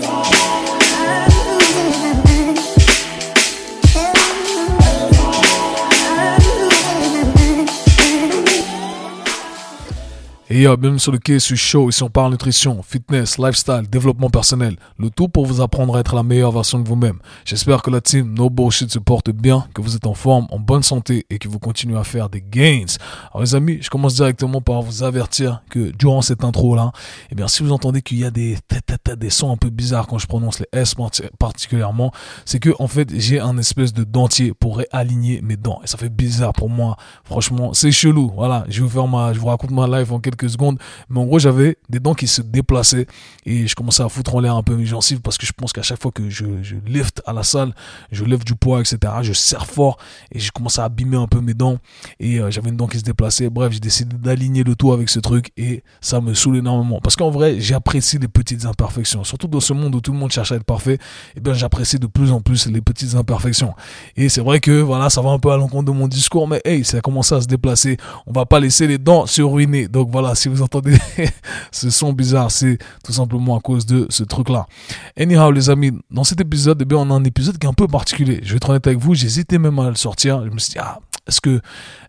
today. Et euh, bienvenue sur le quai show, ici on parle nutrition, fitness, lifestyle, développement personnel. Le tout pour vous apprendre à être la meilleure version de vous-même. J'espère que la team No Bullshit se porte bien, que vous êtes en forme, en bonne santé et que vous continuez à faire des gains. Alors les amis, je commence directement par vous avertir que durant cette intro-là, eh bien si vous entendez qu'il y a des, des sons un peu bizarres quand je prononce les S particulièrement, c'est que en fait j'ai un espèce de dentier pour réaligner mes dents. Et ça fait bizarre pour moi. Franchement, c'est chelou. Voilà, je vous ma, je vous raconte ma life en quelques secondes. Mais en gros, j'avais des dents qui se déplaçaient et je commençais à foutre en l'air un peu mes gencives parce que je pense qu'à chaque fois que je, je lift à la salle, je lève du poids, etc., je serre fort et j'ai commencé à abîmer un peu mes dents et euh, j'avais une dent qui se déplaçait. Bref, j'ai décidé d'aligner le tout avec ce truc et ça me saoule énormément parce qu'en vrai, j'apprécie les petites imperfections. Surtout dans ce monde où tout le monde cherche à être parfait, et eh bien j'apprécie de plus en plus les petites imperfections. Et c'est vrai que voilà, ça va un peu à l'encontre de mon discours, mais hey, ça a commencé à se déplacer. On va pas laisser les dents se ruiner. Donc voilà, si vous entendez ce son bizarre, c'est tout simplement à cause de ce truc-là. Anyhow, les amis, dans cet épisode, eh on a un épisode qui est un peu particulier. Je vais être honnête avec vous, j'hésitais même à le sortir. Je me suis dit, ah, est-ce que,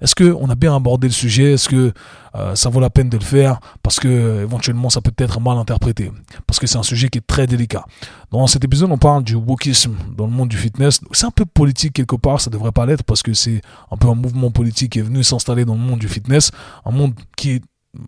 est-ce que on a bien abordé le sujet? Est-ce que euh, ça vaut la peine de le faire? Parce que éventuellement, ça peut être mal interprété. Parce que c'est un sujet qui est très délicat. Dans cet épisode, on parle du wokisme dans le monde du fitness. C'est un peu politique quelque part. Ça devrait pas l'être parce que c'est un peu un mouvement politique qui est venu s'installer dans le monde du fitness, un monde qui est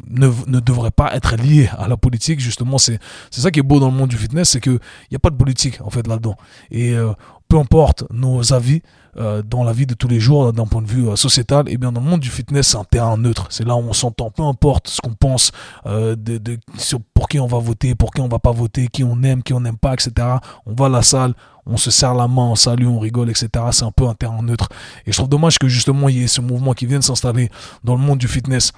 ne, ne, devrait pas être lié à la politique. Justement, c'est ça qui est beau dans le monde du fitness, c'est qu'il n'y a pas de politique en fait là-dedans. Et euh, peu importe nos avis euh, dans la vie de tous les jours d'un point de vue euh, sociétal, et eh bien dans le monde du fitness, c'est un terrain neutre. C'est là où on s'entend, peu importe ce qu'on pense, de, de, sur pour qui on va voter, pour qui on va pas voter, qui on aime, qui on n'aime pas, etc. On va à la salle, on se serre la main, on salue, on rigole, etc. C'est un peu un terrain neutre. Et je trouve dommage que justement il y ait ce mouvement qui vienne s'installer dans le monde du fitness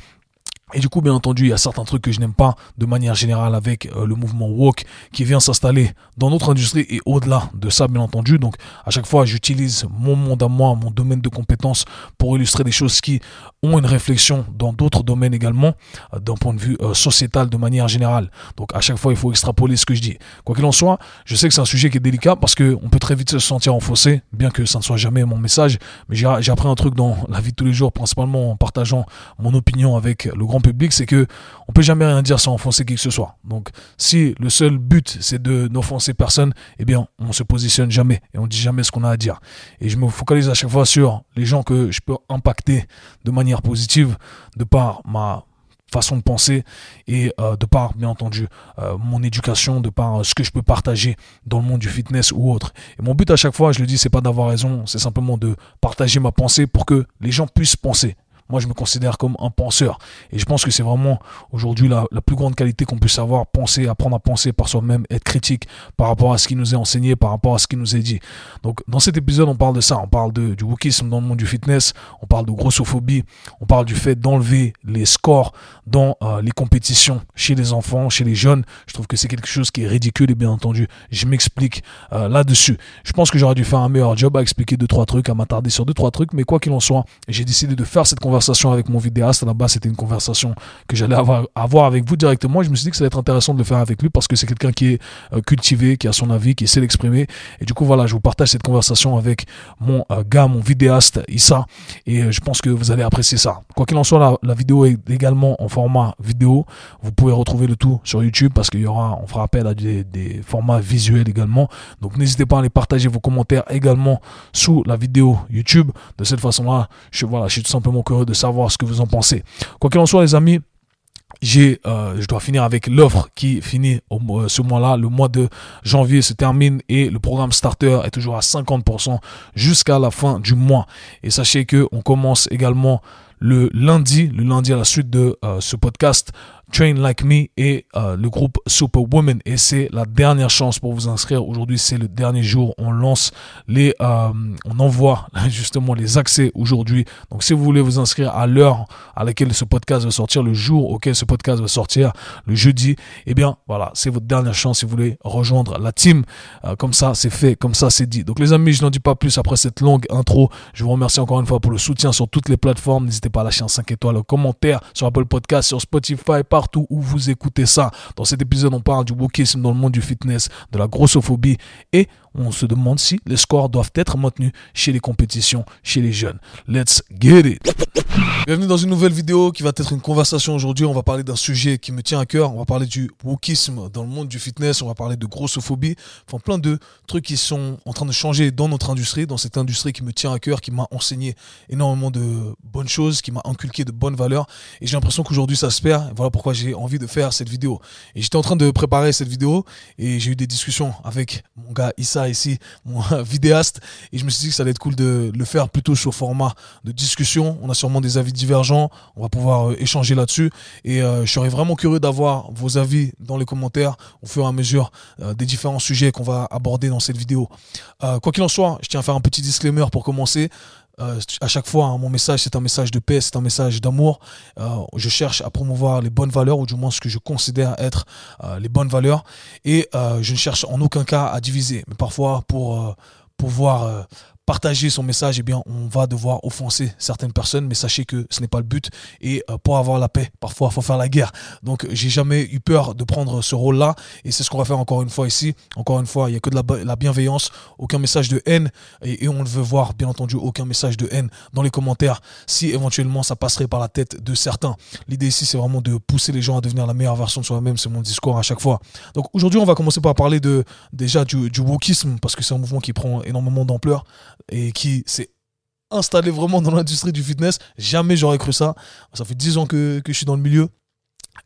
et du coup, bien entendu, il y a certains trucs que je n'aime pas de manière générale avec euh, le mouvement woke qui vient s'installer dans notre industrie et au-delà de ça, bien entendu. Donc, à chaque fois, j'utilise mon monde à moi, mon domaine de compétences pour illustrer des choses qui ont une réflexion dans d'autres domaines également, euh, d'un point de vue euh, sociétal de manière générale. Donc, à chaque fois, il faut extrapoler ce que je dis. Quoi qu'il en soit, je sais que c'est un sujet qui est délicat parce que on peut très vite se sentir enfoncé, bien que ça ne soit jamais mon message. Mais j'ai appris un truc dans la vie de tous les jours, principalement en partageant mon opinion avec le grand public, c'est que on peut jamais rien dire sans offenser qui que ce soit. Donc, si le seul but c'est de n'offenser personne, eh bien, on se positionne jamais et on dit jamais ce qu'on a à dire. Et je me focalise à chaque fois sur les gens que je peux impacter de manière positive de par ma façon de penser et euh, de par bien entendu euh, mon éducation de par euh, ce que je peux partager dans le monde du fitness ou autre. Et mon but à chaque fois je le dis c'est pas d'avoir raison c'est simplement de partager ma pensée pour que les gens puissent penser moi, je me considère comme un penseur. Et je pense que c'est vraiment aujourd'hui la, plus grande qualité qu'on puisse avoir, penser, apprendre à penser par soi-même, être critique par rapport à ce qui nous est enseigné, par rapport à ce qui nous est dit. Donc, dans cet épisode, on parle de ça. On parle de, du wokisme dans le monde du fitness. On parle de grossophobie. On parle du fait d'enlever les scores dans euh, les compétitions chez les enfants, chez les jeunes. Je trouve que c'est quelque chose qui est ridicule et bien entendu, je m'explique euh, là-dessus. Je pense que j'aurais dû faire un meilleur job à expliquer deux, trois trucs, à m'attarder sur deux, trois trucs. Mais quoi qu'il en soit, j'ai décidé de faire cette conversation conversation avec mon vidéaste. Là-bas, c'était une conversation que j'allais avoir, avec vous directement. je me suis dit que ça allait être intéressant de le faire avec lui parce que c'est quelqu'un qui est euh, cultivé, qui a son avis, qui sait l'exprimer. Et du coup, voilà, je vous partage cette conversation avec mon euh, gars, mon vidéaste Issa. Et euh, je pense que vous allez apprécier ça. Quoi qu'il en soit, la, la, vidéo est également en format vidéo. Vous pouvez retrouver le tout sur YouTube parce qu'il y aura, on fera appel à des, des formats visuels également. Donc n'hésitez pas à aller partager vos commentaires également sous la vidéo YouTube. De cette façon-là, je, voilà, je suis tout simplement curieux de savoir ce que vous en pensez. Quoi qu'il en soit, les amis, j'ai, euh, je dois finir avec l'offre qui finit au, euh, ce mois-là. Le mois de janvier se termine et le programme Starter est toujours à 50% jusqu'à la fin du mois. Et sachez que on commence également le lundi, le lundi à la suite de euh, ce podcast, Train Like Me et euh, le groupe Superwoman. Et c'est la dernière chance pour vous inscrire. Aujourd'hui, c'est le dernier jour. On lance les, euh, on envoie justement les accès aujourd'hui. Donc, si vous voulez vous inscrire à l'heure à laquelle ce podcast va sortir, le jour auquel ce podcast va sortir, le jeudi, eh bien, voilà, c'est votre dernière chance si vous voulez rejoindre la team. Euh, comme ça, c'est fait, comme ça, c'est dit. Donc, les amis, je n'en dis pas plus après cette longue intro. Je vous remercie encore une fois pour le soutien sur toutes les plateformes. N'hésitez pas à lâcher un 5 étoiles, un commentaire sur Apple Podcast, sur Spotify, par partout où vous écoutez ça. Dans cet épisode, on parle du wokisme dans le monde du fitness, de la grossophobie et on se demande si les scores doivent être maintenus chez les compétitions, chez les jeunes. Let's get it! Bienvenue dans une nouvelle vidéo qui va être une conversation aujourd'hui. On va parler d'un sujet qui me tient à cœur. On va parler du wokisme dans le monde du fitness. On va parler de grossophobie. Enfin, plein de trucs qui sont en train de changer dans notre industrie, dans cette industrie qui me tient à cœur, qui m'a enseigné énormément de bonnes choses, qui m'a inculqué de bonnes valeurs. Et j'ai l'impression qu'aujourd'hui ça se perd. voilà pourquoi j'ai envie de faire cette vidéo. Et j'étais en train de préparer cette vidéo et j'ai eu des discussions avec mon gars Issa ici, mon vidéaste. Et je me suis dit que ça allait être cool de le faire plutôt sur format de discussion. On a sûrement des avis divergents. On va pouvoir euh, échanger là-dessus. Et euh, je serais vraiment curieux d'avoir vos avis dans les commentaires au fur et à mesure euh, des différents sujets qu'on va aborder dans cette vidéo. quoi qu'il en soit, je tiens à faire un petit disclaimer pour commencer. À chaque fois, hein, mon message, c'est un message de paix, c'est un message d'amour. je cherche à promouvoir les bonnes valeurs, ou du moins ce que je considère être les bonnes valeurs. Et je ne cherche en aucun cas à diviser. Mais parfois, pour pouvoir partager son message, eh bien, on va devoir offenser certaines personnes, mais sachez que ce n'est pas le but. Et euh, pour avoir la paix, parfois, il faut faire la guerre. Donc, j'ai jamais eu peur de prendre ce rôle-là, et c'est ce qu'on va faire encore une fois ici. Encore une fois, il n'y a que de la, bienveillance, aucun message de haine, et, on ne veut voir, bien entendu, aucun message de haine dans les commentaires, si éventuellement ça passerait par la tête de certains. L'idée ici, c'est vraiment de pousser les gens à devenir la meilleure version de soi-même. C'est mon discours à chaque fois. Donc, aujourd'hui, on va commencer par parler de déjà du, du wokisme, parce que c'est un mouvement qui prend énormément d'ampleur et qui s'est installé vraiment dans l'industrie du fitness. Jamais j'aurais cru ça. Ça fait 10 ans que, je suis dans le milieu.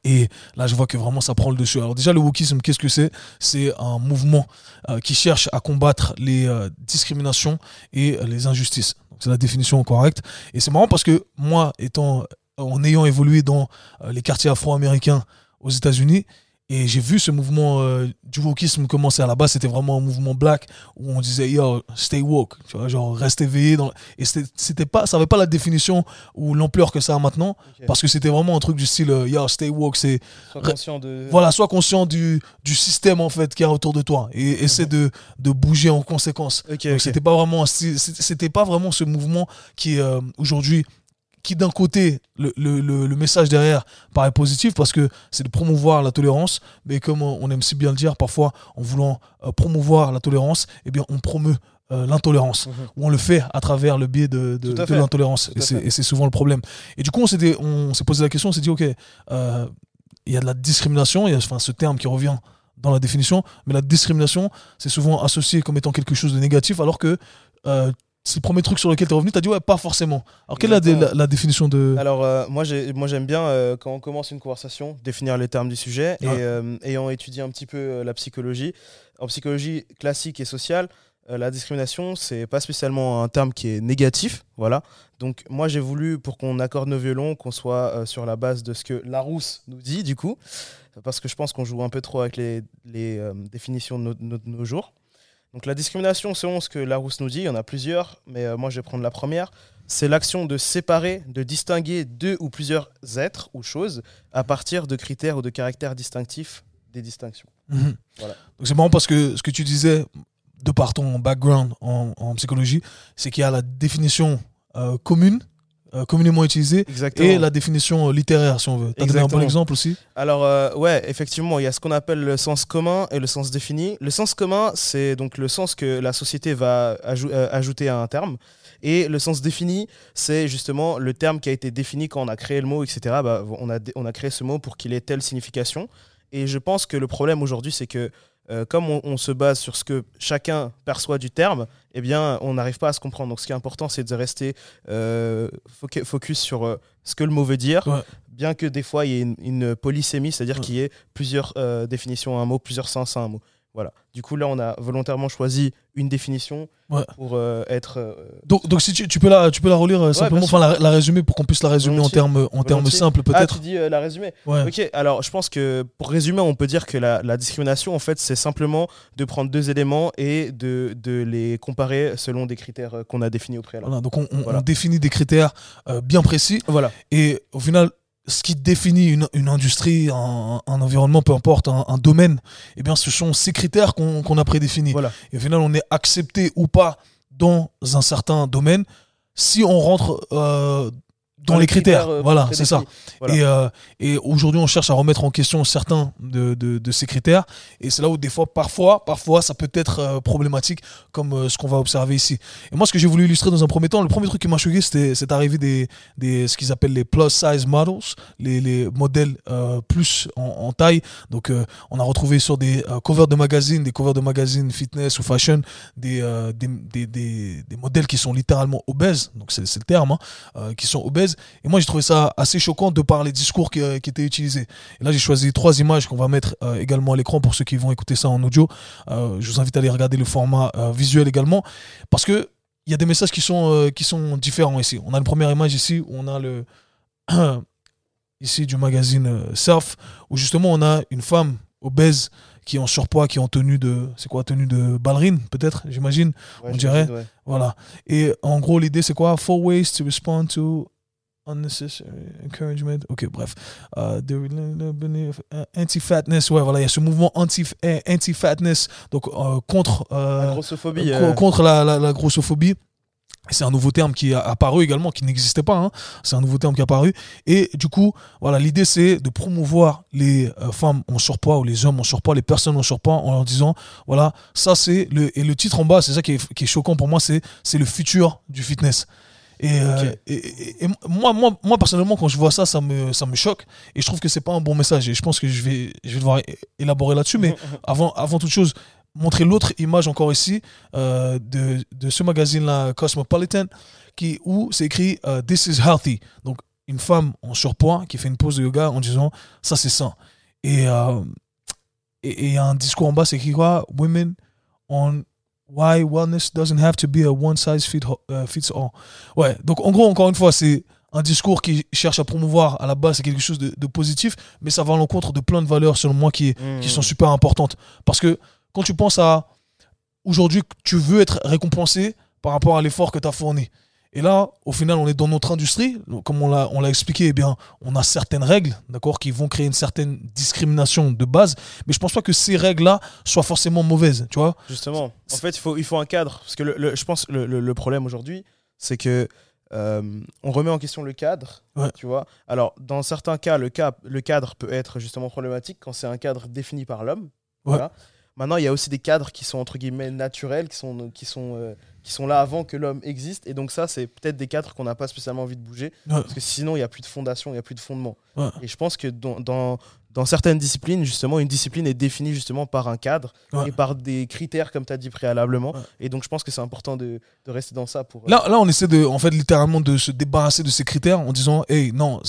Et là, je vois que vraiment ça prend le dessus. Alors déjà, le wokisme, qu'est-ce que c'est? C'est un mouvement euh, qui cherche à combattre les euh, discriminations et les injustices. C'est la définition correcte. Et c'est marrant parce que moi, étant, en ayant évolué dans euh, les quartiers afro-américains aux États-Unis, et j'ai vu ce mouvement euh, du wokisme commencer à la base, c'était vraiment un mouvement black où on disait yo, stay woke, tu vois, genre reste éveillé. Dans... Et c'était pas, ça avait pas la définition ou l'ampleur que ça a maintenant, parce que c'était vraiment un truc du style euh, yo, stay woke, c'est. Sois conscient de. Voilà, sois conscient du, du système en fait qui a autour de toi et essaie de, de bouger en conséquence. Donc c'était pas vraiment, c'était pas vraiment ce mouvement qui euh, aujourd'hui qui d'un côté, le, le, le, message derrière paraît positif parce que c'est de promouvoir la tolérance, mais comme on aime si bien le dire, parfois en voulant euh, promouvoir la tolérance, eh bien on promeut euh, l'intolérance, mhm. ou on le fait à travers le biais de, de, de l'intolérance, et c'est souvent le problème. Et du coup, on s'est on posé la question, on s'est dit, ok, euh, il y a de la discrimination, il y a enfin, ce terme qui revient dans la définition, mais la discrimination, c'est souvent associé comme étant quelque chose de négatif, alors que c'est le premier truc sur lequel tu es revenu, tu as dit ouais, pas forcément. Alors, quelle est la, définition de. Alors, euh, moi, j'aime bien, euh, quand on commence une conversation, définir les termes du sujet. Et euh, ayant étudié un petit peu la psychologie, en psychologie classique et sociale, la discrimination, c'est pas spécialement un terme qui est négatif. Voilà. Donc, moi, j'ai voulu, pour qu'on accorde nos violons, qu'on soit sur la base de ce que Larousse nous dit, du coup. Parce que je pense qu'on joue un peu trop avec les, définitions de nos jours. Donc la discrimination, selon ce que Larousse nous dit, il y en a plusieurs, mais euh, moi je vais prendre la première. C'est l'action de séparer, de distinguer deux ou plusieurs êtres ou choses à partir de critères ou de caractères distinctifs des distinctions. Mhm. Voilà. C'est marrant parce que ce que tu disais, de par ton background en, psychologie, c'est qu'il y a la définition euh, commune communément utilisé et la définition euh, littéraire, si on veut. Tu as donné un bon exemple aussi Alors, euh, ouais, effectivement, il y a ce qu'on appelle le sens commun et le sens défini. Le sens commun, c'est donc le sens que la société va ajouter à un terme. Et le sens défini, c'est justement le terme qui a été défini quand on a créé le mot, etc. Bah, on, a, on a créé ce mot pour qu'il ait telle signification. Et je pense que le problème aujourd'hui, c'est que euh, comme on, se base sur ce que chacun perçoit du terme, eh bien, on n'arrive pas à se comprendre. Donc, ce qui est important, c'est de rester euh, focus sur euh, ce que le mot veut dire, bien que des fois, il y ait une, polysémie, c'est-à-dire qu'il y ait plusieurs définitions à un mot, plusieurs sens à un mot. Voilà. Du coup, là, on a volontairement choisi une définition pour euh, être. Euh, donc, donc, si tu, tu, peux la, tu peux la relire euh, simplement, enfin la, la, résumer pour qu'on puisse la résumer en termes en termes simples peut-être. Ah, tu dis la résumer. Ok. Alors, je pense que pour résumer, on peut dire que la, la discrimination, en fait, c'est simplement de prendre deux éléments et de, de les comparer selon des critères qu'on a définis au préalable. Voilà, donc on, on, définit des critères bien précis. Voilà. Et au final, ce qui définit une, une industrie, un, un, environnement, peu importe, un, un, domaine, eh bien, ce sont ces critères qu'on a prédéfinis. Voilà. Et au final, on est accepté ou pas dans un certain domaine si on rentre euh, dans les critères. euh, voilà, c'est ça. Voilà. Et, euh, et aujourd'hui, on cherche à remettre en question certains de, de, de ces critères. Et c'est là où des fois, parfois, parfois, ça peut être euh, problématique, comme ce qu'on va observer ici. Et moi, ce que j'ai voulu illustrer dans un premier temps, le premier truc qui m'a choqué, c'était cette arrivée des, des ce qu'ils appellent les plus size models, les, les modèles euh, plus en, en taille. Donc, euh, on a retrouvé sur des euh, covers de magazines, des covers de magazines fitness ou fashion, des, des, des, des, modèles qui sont littéralement obèses. Donc, c'est c'est le terme, hein, qui sont obèses. Et moi, j'ai trouvé ça assez choquant de par les discours qui, euh, qui étaient utilisés. Et là, j'ai choisi trois images qu'on va mettre euh, également à l'écran pour ceux qui vont écouter ça en audio. Euh, je vous invite à aller regarder le format visuel également, parce que il y a des messages qui sont, qui sont différents ici. On a une première image ici où on a le ici du magazine Surf, où justement on a une femme obèse qui est en surpoids, qui est en tenue de, c'est quoi, tenue de ballerine peut-être, j'imagine. Ouais, on dirait. ouais. Voilà. Et en gros, l'idée, c'est quoi? Four ways to respond to unnecessary encouragement. Ok, bref. Euh, euh, anti-fatness. Ouais, voilà, il y a ce mouvement euh, anti-fatness, donc euh, contre, euh, La grossophobie. co- euh, contre la, la, la grossophobie. C'est un nouveau terme qui est apparu également, qui n'existait pas. hein. C'est un nouveau terme qui est apparu. Et du coup, voilà, l'idée c'est de promouvoir les euh, femmes en surpoids ou les hommes en surpoids, les personnes en surpoids, en leur disant, voilà, ça c'est le et le titre en bas, c'est ça qui est, qui est choquant pour moi, c'est c'est le futur du fitness. Et, euh, et, moi, moi, moi personnellement, quand je vois ça, ça me, ça me choque. Et je trouve que c'est pas un bon message. Et je pense que je vais, je vais devoir élaborer là-dessus. Mais avant, avant toute chose, montrer l'autre image encore ici euh, de, de ce magazine-là, Cosmopolitan, qui, où c'est écrit euh, This is healthy. Donc, une femme en surpoids qui fait une pose de yoga en disant ça, c'est sain. Et euh, et il y a un discours en bas, c'est écrit quoi? Women on why wellness doesn't have to be a one size fit, uh, fits all. Ouais, donc en gros, encore une fois, c'est un discours qui cherche à promouvoir à la base, quelque chose de, de positif, mais ça va à l'encontre de plein de valeurs, selon moi, qui, Mm. qui sont super importantes. Parce que quand tu penses à aujourd'hui, tu veux être récompensé par rapport à l'effort que tu as fourni. Et là, au final, on est dans notre industrie. Comme on l'a, on l'a expliqué, eh bien, on a certaines règles, d'accord, qui vont créer une certaine discrimination de base. Mais je pense pas que ces règles-là soient forcément mauvaises, tu vois. Justement, en fait, il faut, il faut un cadre. Parce que le, le- je pense que le, le- problème aujourd'hui, c'est que euh, on remet en question le cadre. Ouais. Tu vois Alors, dans certains cas le, cas, le cadre peut être justement problématique quand c'est un cadre défini par l'homme. Voilà. Maintenant, il y a aussi des cadres qui sont entre guillemets naturels, qui sont, qui sont, euh, qui sont là avant que l'homme existe. Et donc, ça, c'est peut-être des cadres qu'on n'a pas spécialement envie de bouger. Ouais. Parce que sinon, il n'y a plus de fondation, il n'y a plus de fondement. Ouais. Et je pense que dans, dans, dans certaines disciplines, justement, une discipline est définie justement par un cadre Ouais. et par des critères, comme tu as dit préalablement. Ouais. Et donc, je pense que c'est important de, de rester dans ça pour. euh, Là, là, on essaie de, en fait, littéralement de se débarrasser de ces critères en disant, hey, non,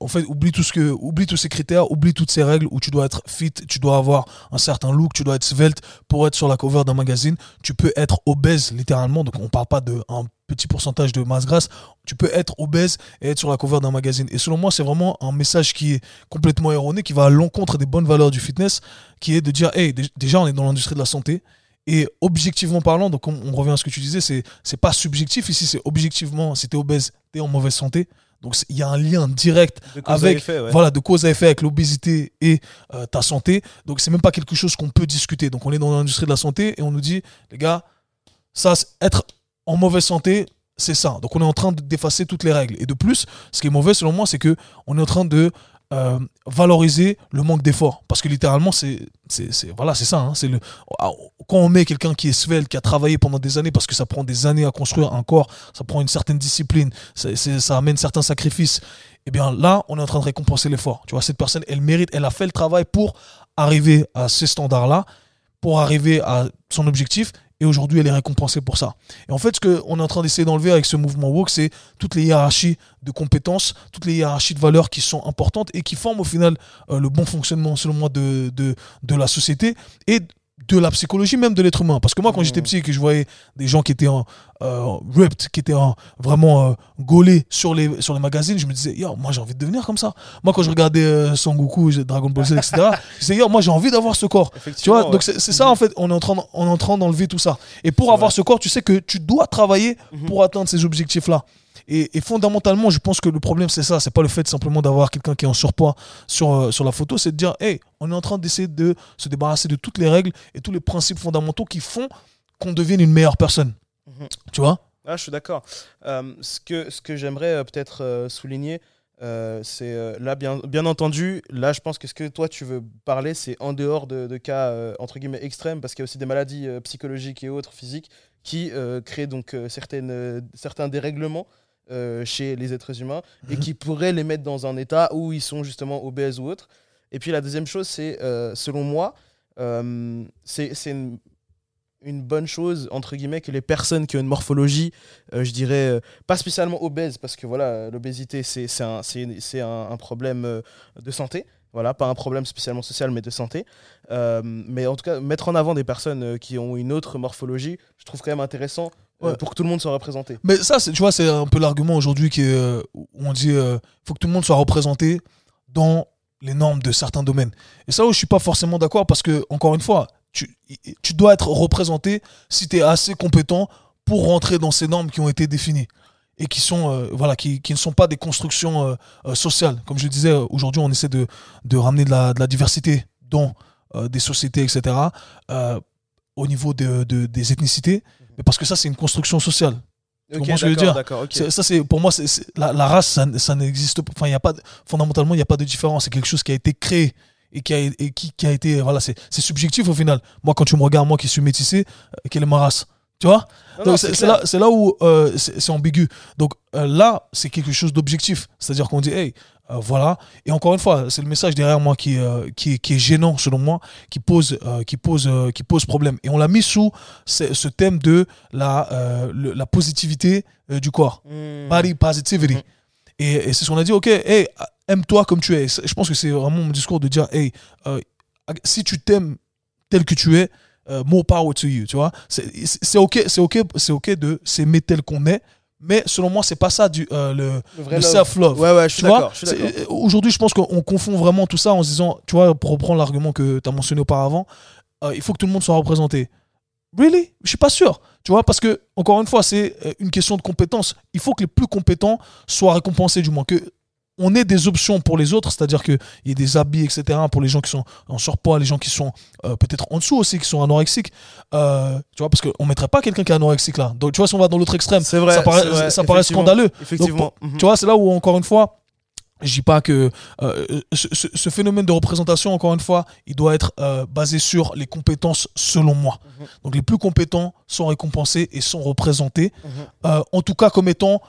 en fait, oublie tout ce que, oublie tous ces critères, oublie toutes ces règles où tu dois être fit, tu dois avoir un certain look, tu dois être svelte pour être sur la cover d'un magazine. Tu peux être obèse, littéralement. Donc, on parle pas de un petit pourcentage de masse grasse. Tu peux être obèse et être sur la cover d'un magazine. Et selon moi, c'est vraiment un message qui est complètement erroné, qui va à l'encontre des bonnes valeurs du fitness, qui est de dire, hey, dé- déjà, on est dans l'industrie de la santé. Et objectivement parlant, donc on, on revient à ce que tu disais, c'est c'est pas subjectif ici, c'est objectivement, si t'es obèse, t'es en mauvaise santé. Donc il y a un lien direct avec- effet, ouais. voilà, de cause à effet avec l'obésité et euh, ta santé. Donc c'est même pas quelque chose qu'on peut discuter. Donc on est dans l'industrie de la santé et on nous dit, les gars, ça, c'est- être en mauvaise santé, c'est ça. Donc on est en train de- d'effacer toutes les règles. Et de plus, ce qui est mauvais selon moi, c'est que on est en train de euh, valoriser le manque d'effort. Parce que littéralement, c'est voilà, ça. hein. Le ah, quand on met quelqu'un qui est svelte, qui a travaillé pendant des années, parce que ça prend des années à construire un corps, ça prend une certaine discipline, ça, ça amène certains sacrifices. Et bien là, on est en train de récompenser l'effort. Tu vois, cette personne, elle mérite, elle a fait le travail pour arriver à ces standards-là, pour arriver à son objectif. Et aujourd'hui, elle est récompensée pour ça. Et en fait, ce qu'on est en train d'essayer d'enlever avec ce mouvement woke, c'est toutes les hiérarchies de compétences, toutes les hiérarchies de valeurs qui sont importantes et qui forment au final euh, le bon fonctionnement, selon moi, de, de, la société de la psychologie même de l'être humain. Parce que moi, quand Mmh. j'étais petit et que je voyais des gens qui étaient en, euh, ripped, qui étaient en, vraiment euh, gaulés sur les, sur les magazines, je me disais, yo, moi j'ai envie de devenir comme ça. Moi, quand je regardais euh, Son Goku, Dragon Ball Z, etc., je disais, yo, moi j'ai envie d'avoir ce corps. Tu vois, donc c'est ça en fait, on est en train, on est en train d'enlever tout ça. Et pour avoir vrai. ce corps, tu sais que tu dois travailler Mhm. pour atteindre ces objectifs-là. Et, et fondamentalement, je pense que le problème c'est ça, c'est pas le fait simplement d'avoir quelqu'un qui est en surpoids sur, euh, sur la photo, c'est de dire, hey, on est en train d'essayer de se débarrasser de toutes les règles et tous les principes fondamentaux qui font qu'on devienne une meilleure personne. Mhm. Tu vois? Ah, je suis d'accord. Euh, ce que, ce que j'aimerais euh, peut-être souligner, euh, c'est euh, là, bien, bien entendu, là, je pense que ce que toi tu veux parler, c'est en dehors de, de cas euh, entre guillemets extrêmes, parce qu'il y a aussi des maladies psychologiques et autres physiques qui créent donc certaines, certains dérèglements euh, chez les êtres humains et Mhm. qui pourraient les mettre dans un état où ils sont justement obèses ou autres. Et puis la deuxième chose, c'est euh, selon moi, euh, c'est une, une bonne chose, entre guillemets, que les personnes qui ont une morphologie, je dirais, pas spécialement obèses, parce que voilà, l'obésité, c'est un, un, un problème de santé. Voilà, pas un problème spécialement social, mais de santé. Euh, mais en tout cas, mettre en avant des personnes euh, qui ont une autre morphologie, je trouve quand même intéressant euh, Ouais. pour que tout le monde soit représenté. Mais ça, tu vois, c'est un peu l'argument aujourd'hui qui euh, on dit euh, faut que tout le monde soit représenté dans les normes de certains domaines. Et ça, où je suis pas forcément d'accord parce que, encore une fois, tu, tu dois être représenté si tu es assez compétent pour rentrer dans ces normes qui ont été définies et qui sont euh, voilà qui, qui ne sont pas des constructions euh, euh, sociales comme je le disais aujourd'hui on essaie de, de ramener de la, de la diversité dans des sociétés etc au niveau de, de- des ethnicités mais parce que ça c'est une construction sociale que je veux dire? d'accord, ok. c'est- Ça, c'est pour moi, c'est la, la race, ça, ça n'existe pas. Enfin, il y a pas fondamentalement, il n'y a pas de différence. C'est quelque chose qui a été créé et qui a, et qui, qui a été. Voilà, c'est subjectif au final. Moi, quand tu me regardes, moi qui suis métissé, quelle est ma race? Tu vois? Non, Donc, c'est là, c'est là où euh, c'est ambigu. Donc euh, là, c'est quelque chose d'objectif. C'est-à-dire qu'on dit, hey, euh, voilà. Et encore une fois, c'est le message derrière moi qui, qui, est- qui est gênant, selon moi, qui pose, qui pose, qui pose problème. Et on l'a mis sous ce, ce thème de la, le- la positivité du corps. Hmm. Body positivity. Mhm. Et, et c'est ce qu'on a dit, ok, hey, aime-toi comme tu es. Je pense que c'est vraiment mon discours de dire, hey, si tu t'aimes tel que tu es, euh, more power to you, tu vois. C'est ok, c'est ok, c'est ok de s'aimer tel qu'on est, mais selon moi, c'est pas ça du euh, le, Le le love. self-love. Ouais, ouais, je suis d'accord. d'accord. Aujourd'hui, je pense qu'on confond vraiment tout ça en se disant, tu vois, pour reprendre l'argument que tu as mentionné auparavant, euh, il faut que tout le monde soit représenté. Really? Je suis pas sûr. Tu vois, parce que, encore une fois, c'est euh, une question de compétence. Il faut que les plus compétents soient récompensés, du moins. Que on ait des options pour les autres, c'est-à-dire qu'il y ait des habits, etc., pour les gens qui sont en surpoids, les gens qui sont euh, peut-être en dessous aussi, qui sont anorexiques. Euh, tu vois, parce qu'on mettrait pas quelqu'un qui est anorexique là. Donc, tu vois, si on va dans l'autre extrême, C'est vrai. ça paraît, vrai, ça paraît scandaleux. Effectivement. Mhm. Tu vois, c'est là où, encore une fois, je dis pas que euh, ce, phénomène de représentation, encore une fois, il doit être euh, basé sur les compétences selon moi. Mhm. Donc les plus compétents sont récompensés et sont représentés, Mhm. euh, en tout cas comme étant...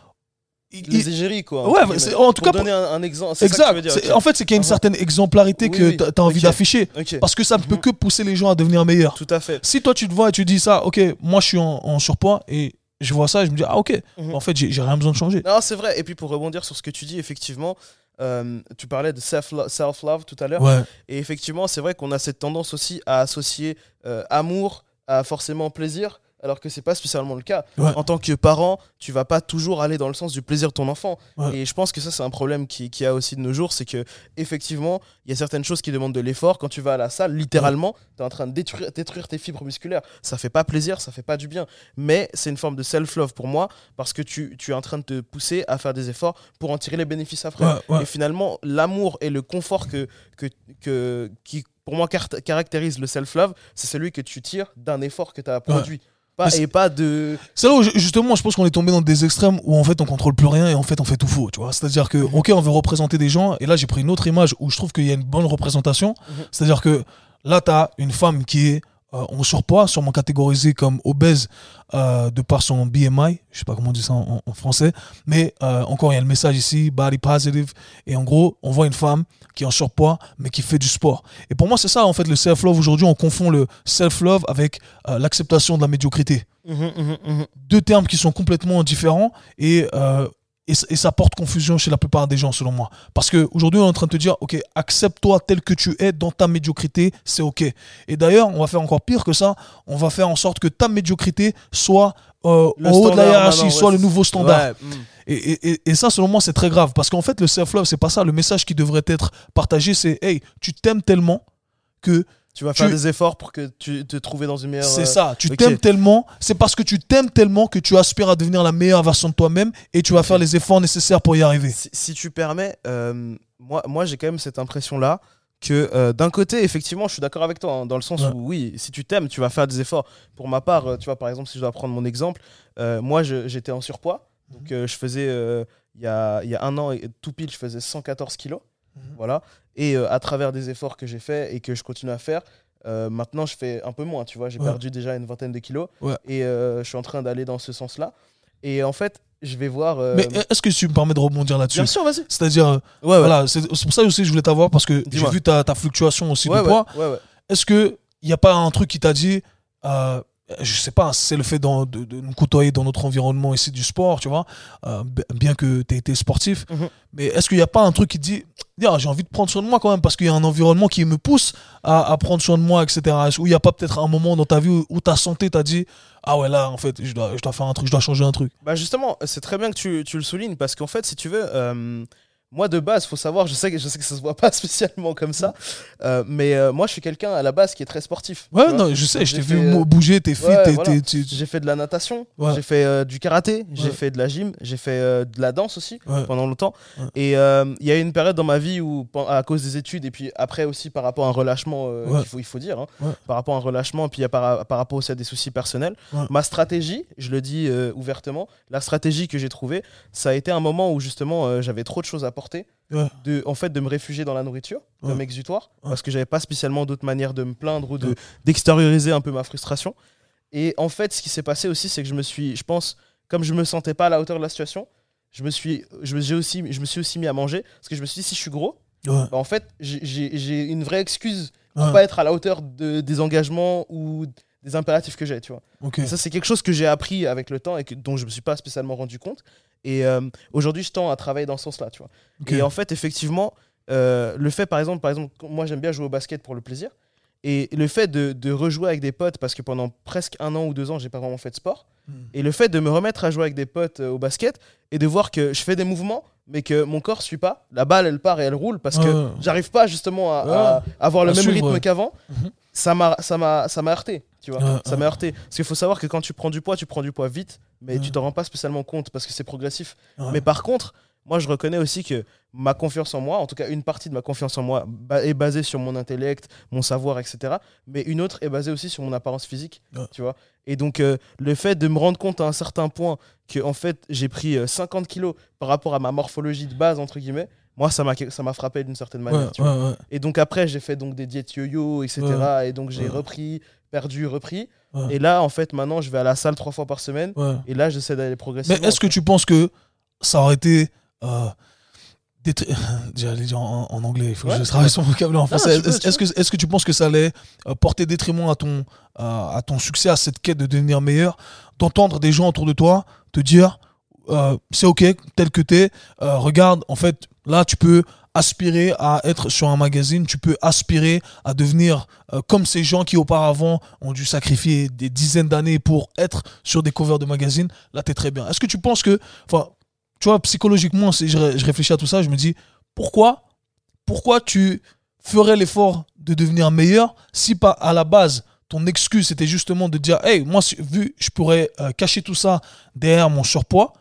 Les égéries, quoi. Ouais, guillemets. en tout Pour cas, donner un, un exemple. c'est ça que tu veux exact. dire. En fait, c'est qu'il y a une Mhm. certaine exemplarité Oui, que oui. tu as envie d'afficher. Parce que ça ne peut Mhm. que pousser les gens à devenir meilleurs. Tout à fait. Si toi tu te vois et tu dis ça, ok, moi je suis en, en surpoids et je vois ça et je me dis, ah ok, Mhm. en fait j'ai rien besoin de changer. Non, c'est vrai. Et puis pour rebondir sur ce que tu dis, effectivement, euh, tu parlais de self-love self-love tout à l'heure. Ouais, Et effectivement, c'est vrai qu'on a cette tendance aussi à associer euh, amour à forcément plaisir, alors que c'est pas spécialement le cas. Ouais. En tant que parent, tu vas pas toujours aller dans le sens du plaisir de ton enfant. Ouais. Et je pense que ça, c'est un problème qui, qui a aussi de nos jours, c'est que effectivement, il y a certaines choses qui demandent de l'effort. Quand tu vas à la salle, littéralement, tu es en train de détruire, détruire tes fibres musculaires. Ça fait pas plaisir, ça fait pas du bien. Mais c'est une forme de self-love pour moi, parce que tu, tu es en train de te pousser à faire des efforts pour en tirer les bénéfices après. ouais. Et finalement, l'amour et le confort que, que, que, qui, pour moi, car- caractérise le self-love, c'est celui que tu tires d'un effort que tu as produit. Pas, et pas de. C'est là où ju- justement je pense qu'on est tombé dans des extrêmes où en fait on contrôle plus rien et en fait on fait tout faux, tu vois. C'est-à-dire que ok on veut représenter des gens et là j'ai pris une autre image où je trouve qu'il y a une bonne représentation. Mhm. C'est-à-dire que là tu as une femme qui est euh, en surpoids, sûrement catégorisée comme obèse euh, de par son BMI, je sais pas comment on dit ça en, en français, mais euh, encore il y a le message ici, body positive, et en gros on voit une femme qui est en surpoids mais qui fait du sport. Et pour moi c'est ça en fait le self-love. Aujourd'hui, on confond le self-love avec euh, l'acceptation de la médiocrité. Deux termes qui sont complètement différents et, euh, et, et ça porte confusion chez la plupart des gens, selon moi. Parce qu'aujourd'hui, on est en train de te dire, OK, accepte-toi tel que tu es dans ta médiocrité, c'est OK. Et d'ailleurs, on va faire encore pire que ça, on va faire en sorte que ta médiocrité soit euh, Le en haut de la hiérarchie, ouais, soit le nouveau standard. Ouais, mm. Et- et- et ça, selon moi, c'est très grave. Parce qu'en fait, le self-love, c'est pas ça. Le message qui devrait être partagé, c'est, hey, tu t'aimes tellement que Tu vas faire Tu- des efforts pour que tu te trouves dans une meilleure. c'est euh, ça, tu t'aimes tellement, c'est parce que tu t'aimes tellement que tu aspires à devenir la meilleure version de toi-même et tu vas faire les efforts nécessaires pour y arriver. Si, si tu permets, euh, moi, moi j'ai quand même cette impression-là que euh, d'un côté, effectivement, je suis d'accord avec toi, hein, dans le sens Ouais. où oui, si tu t'aimes, tu vas faire des efforts. Pour ma part, euh, tu vois, par exemple, si je dois prendre mon exemple, moi, j'étais en surpoids. Donc, Mhm. je faisais, il y, a, il y a un an, et tout pile, je faisais 114 kilos. Mhm. Voilà. Et euh, à travers des efforts que j'ai faits et que je continue à faire, euh, maintenant, je fais un peu moins, tu vois. J'ai Ouais. perdu déjà une vingtaine de kilos. Ouais. Et euh, je suis en train d'aller dans ce sens-là. Et en fait, je vais voir... Mais est-ce que tu me permets de rebondir là-dessus? Bien sûr, vas-y. C'est-à-dire, Ouais, voilà, c'est pour ça aussi que je voulais t'avoir parce que j'ai vu ta, ta fluctuation aussi de poids. Est-ce que il n'y a pas un truc qui t'a dit, je sais pas, c'est le fait de, de nous côtoyer dans notre environnement ici du sport, tu vois, euh, bien que tu aies été sportif, Mhm. mais est-ce qu'il n'y a pas un truc qui dit, Tiens, j'ai envie de prendre soin de moi quand même parce qu'il y a un environnement qui me pousse à, à prendre soin de moi, etc. Ou il n'y a pas peut-être un moment dans ta vie où, où ta santé t'a dit, ah ouais, là, en fait, je dois, je dois faire un truc, je dois changer un truc. Bah justement, c'est très bien que tu, tu le soulignes parce qu'en fait, si tu veux, euh, moi de base, faut savoir, je sais que je sais que ça se voit pas spécialement comme ça, euh, mais euh, moi je suis quelqu'un à la base qui est très sportif. Ouais, non, je sais, je t'ai vu fait, euh, bouger, t'es fit, ouais, t'es- voilà. tu- J'ai fait de la natation, Ouais. j'ai fait euh, du karaté, j'ai fait de la gym, j'ai fait de la danse aussi pendant longtemps. Et il y a eu une période dans ma vie où, à cause des études, et puis après aussi par rapport à un relâchement, il, faut, il faut dire, hein, par rapport à un relâchement, puis par, par rapport aussi à des soucis personnels, ma stratégie, je le dis ouvertement, la stratégie que j'ai trouvée, ça a été un moment où justement j'avais trop de choses à porter. Ouais. De, en fait, de me réfugier dans la nourriture, Ouais. comme exutoire, Ouais. parce que j'avais pas spécialement d'autres manières de me plaindre ou de- d'extérioriser un peu ma frustration. Et en fait, ce qui s'est passé aussi, c'est que je me suis, je pense, comme je me sentais pas à la hauteur de la situation, je me suis, je me, j'ai aussi, je me suis aussi mis à manger parce que je me suis dit si je suis gros, bah, en fait, j'ai- une vraie excuse pour pas être à la hauteur de, des engagements ou des impératifs que j'ai, tu vois. ça, c'est quelque chose que j'ai appris avec le temps et que, dont je me suis pas spécialement rendu compte. Et euh, aujourd'hui, je tends à travailler dans ce sens-là, tu vois. Et en fait, effectivement, euh, le fait, par exemple, par exemple, moi j'aime bien jouer au basket pour le plaisir. Et le fait de, de rejouer avec des potes, parce que pendant presque un an ou deux ans, j'ai pas vraiment fait de sport. Hmm. Et le fait de me remettre à jouer avec des potes euh, au basket et de voir que je fais des mouvements, mais que mon corps suit pas, la balle elle part et elle roule parce que Ouais. j'arrive pas justement à, Ouais. à avoir le À même suivre, rythme qu'avant. Mhm. Ça m'a ça m'a ça m'a heurté, tu vois. Ouais, ça m'a heurté parce qu'il faut savoir que quand tu prends du poids, tu prends du poids vite, mais Ouais. tu t'en rends pas spécialement compte parce que c'est progressif. Mais par contre, moi, je reconnais aussi que ma confiance en moi, en tout cas une partie de ma confiance en moi, est basée sur mon intellect, mon savoir, etc. Mais une autre est basée aussi sur mon apparence physique, tu vois. Et donc, euh, le fait de me rendre compte à un certain point que, en fait, j'ai pris euh, 50 kilos par rapport à ma morphologie de base, entre guillemets, moi, ça m'a ça m'a frappé d'une certaine manière. Ouais, tu vois. ouais, ouais. Et donc, après, j'ai fait donc des diètes yo-yo, etc. Et donc, j'ai repris, perdu, repris. Et là, en fait, maintenant, je vais à la salle trois fois par semaine. Et là, j'essaie d'aller Mais progressivement. est-ce que tu penses que ça aurait été. Euh, J'allais dire en, en anglais, il faut Ouais. que je travaille sur mon vocabulaire en français. Est-ce que, est-ce que tu penses que ça allait euh, porter détriment à ton, à à ton succès, à cette quête de devenir meilleur, d'entendre des gens autour de toi te dire euh, c'est ok, tel que t'es, euh, regarde, en fait, là tu peux aspirer à être sur un magazine, tu peux aspirer à devenir euh, comme ces gens qui auparavant ont dû sacrifier des dizaines d'années pour être sur des covers de magazines, là t'es très bien. Est-ce que tu penses que, enfin, tu vois, psychologiquement, si je, je réfléchis à tout ça, je me dis, pourquoi, pourquoi tu ferais l'effort de devenir meilleur si pas à la base ton excuse c'était justement de dire, hey, moi, vu, je pourrais euh, cacher tout ça derrière mon surpoids,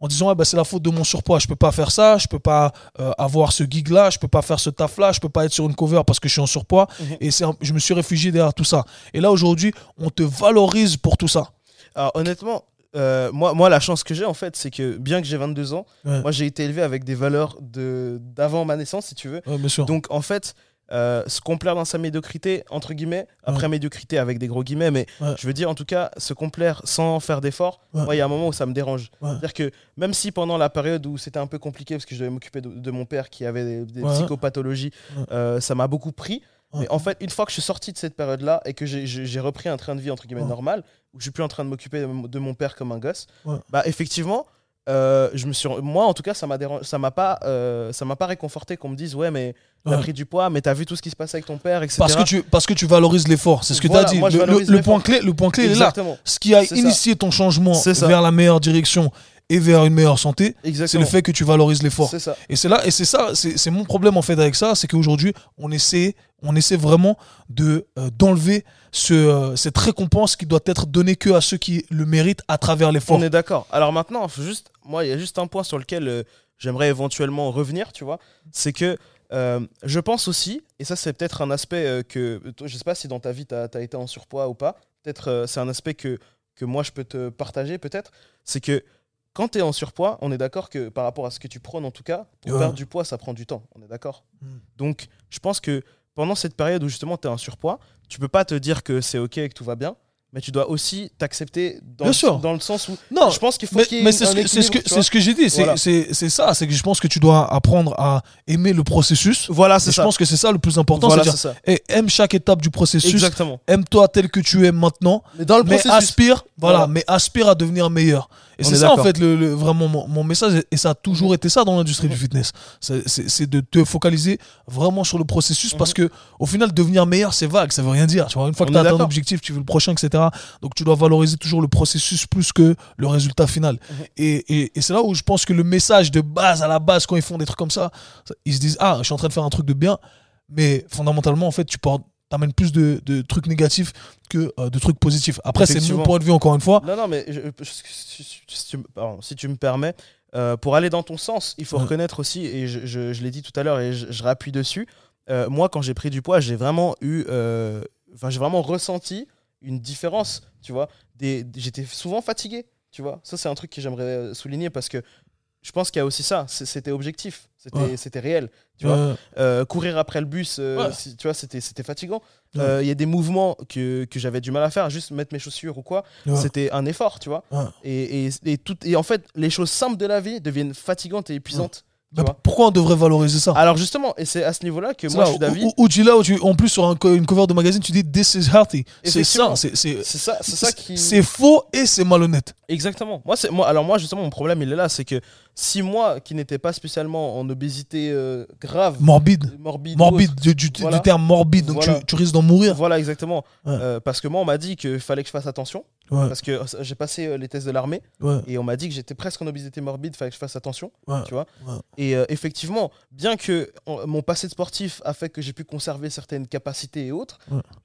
en disant, bah, c'est la faute de mon surpoids, je peux pas faire ça, je peux pas euh, avoir ce gig là, je peux pas faire ce taf là, je peux pas être sur une cover parce que je suis en surpoids, Mhm. et c'est je me suis réfugié derrière tout ça. Et là, aujourd'hui, on te valorise pour tout ça. Alors honnêtement, euh, moi, moi la chance que j'ai en fait, c'est que bien que j'ai 22 ans, Ouais. moi j'ai été élevé avec des valeurs de d'avant ma naissance, si tu veux. Ouais, bien sûr. Donc en fait, euh, se complaire dans sa médiocrité, entre guillemets, après médiocrité avec des gros guillemets, mais Ouais. je veux dire en tout cas, se complaire sans faire d'efforts, Ouais. il y a un moment où ça me dérange. C'est-à-dire que même si pendant la période où c'était un peu compliqué parce que je devais m'occuper de, de mon père qui avait des, psychopathologies, euh, ça m'a beaucoup pris. Mais en fait, une fois que je suis sorti de cette période-là et que j'ai- repris un train de vie entre guillemets normal, où je suis plus en train de m'occuper de, mon- de mon père comme un gosse, bah effectivement, euh, je me suis, moi en tout cas, ça m'a ça m'a pas, euh, ça m'a pas réconforté qu'on me dise ouais mais t'as Ouais. pris du poids, mais t'as vu tout ce qui se passe avec ton père, etc. Parce que, tu, parce que tu valorises l'effort, c'est ce que Voilà, tu as dit. moi, Le, point clé, le point clé est là. Ce qui a ça. initié ton changement vers la meilleure direction et vers une meilleure santé, c'est le fait que tu valorises l'effort. Et c'est là, et c'est ça, c'est c'est mon problème en fait avec ça, c'est qu'aujourd'hui, on essaie, on essaie vraiment de euh, d'enlever ce, euh, cette récompense qui doit être donnée que à ceux qui le méritent à travers l'effort. On est d'accord. Alors maintenant, faut juste, moi, il y a juste un point sur lequel euh, j'aimerais éventuellement revenir, tu vois. C'est que je pense aussi, et ça c'est peut-être un aspect que, je sais pas si dans ta vie tu as, été en surpoids ou pas, peut-être c'est un aspect que, que moi je peux te partager peut-être, c'est que quand tu es en surpoids, on est d'accord que par rapport à ce que tu prônes en tout cas, pour Ouais. perdre du poids ça prend du temps, on est d'accord Mm. Donc je pense que pendant cette période où justement tu es en surpoids, tu peux pas te dire que c'est ok et que tout va bien, mais tu dois aussi t'accepter dans, le- dans le sens où Non, je pense qu'il faut mais, qu'il y ait mais c'est un ce que, c'est ce que, équilibre, tu c'est ce que j'ai dit. C'est, Voilà. ça. C'est que je pense que tu dois apprendre à aimer le processus. Voilà, Et c'est je ça. pense que c'est ça le plus important. Voilà, c'est eh, aime chaque étape du processus. Exactement. Aime-toi tel que tu es maintenant. Mais dans le mais processus. aspire, voilà, Voilà. mais aspire à devenir meilleur. Et c'est est ça en fait le, le- vraiment mon, mon message et ça a toujours été ça dans l'industrie du fitness. C'est- de te focaliser vraiment sur le processus parce que au final devenir meilleur c'est vague, ça veut rien dire. Tu vois, une fois que tu as atteint un objectif, tu veux le prochain, etc. Donc tu dois valoriser toujours le processus plus que le résultat final. Et, et- et c'est là où je pense que le message de base à la base quand ils font des trucs comme ça, ils se disent ah je suis en train de faire un truc de bien, mais fondamentalement en fait tu portes t'amènes plus de, de trucs négatifs que euh, de trucs positifs. Après, c'est mon point de vue, encore une fois. Non, non, mais je- je- si, tu, me- pardon, si tu me permets, euh, pour aller dans ton sens, il faut Ouais. reconnaître aussi, et je, je- je l'ai dit tout à l'heure et je, rappuie dessus, euh, moi, quand j'ai pris du poids, j'ai vraiment eu. Enfin, j'ai vraiment ressenti une différence, tu vois. Des, des- J'étais souvent fatigué, tu vois. Ça, c'est un truc que j'aimerais euh, souligner parce que je pense qu'il y a aussi ça. C'était objectif, c'était Ouais. réel, tu vois. Euh, courir après le bus, euh, Ouais. tu vois, c'était fatigant. Euh, Il y a des mouvements que, que j'avais du mal à faire, juste mettre mes chaussures ou quoi, c'était un effort, tu vois. Et, et, et, tout, et en fait, les choses simples de la vie deviennent fatigantes et épuisantes. Pourquoi on devrait valoriser ça Alors justement, et c'est à ce niveau-là que moi là je suis d'avis. où tu là où tu en plus sur un une cover de magazine tu dis this is healthy c'est ça c'est ça, c'est ça qui. c'est faux et c'est malhonnête Exactement. Moi, c'est moi. Alors moi, justement, mon problème, il est là, c'est que si moi, qui n'étais pas spécialement en obésité euh, grave, morbide morbide, ou morbide autre, du, du- du Voilà. terme morbide donc Voilà. tu, tu risques d'en mourir Voilà, exactement. Ouais. Euh, parce que moi, on m'a dit qu'il fallait que je fasse attention, ouais parce que euh, j'ai passé euh, les tests de l'armée ouais et on m'a dit que j'étais presque en obésité morbide, fallait que je fasse attention. ouais tu vois. Et euh, effectivement, bien que mon passé de sportif a fait que j'ai pu conserver certaines capacités et autres,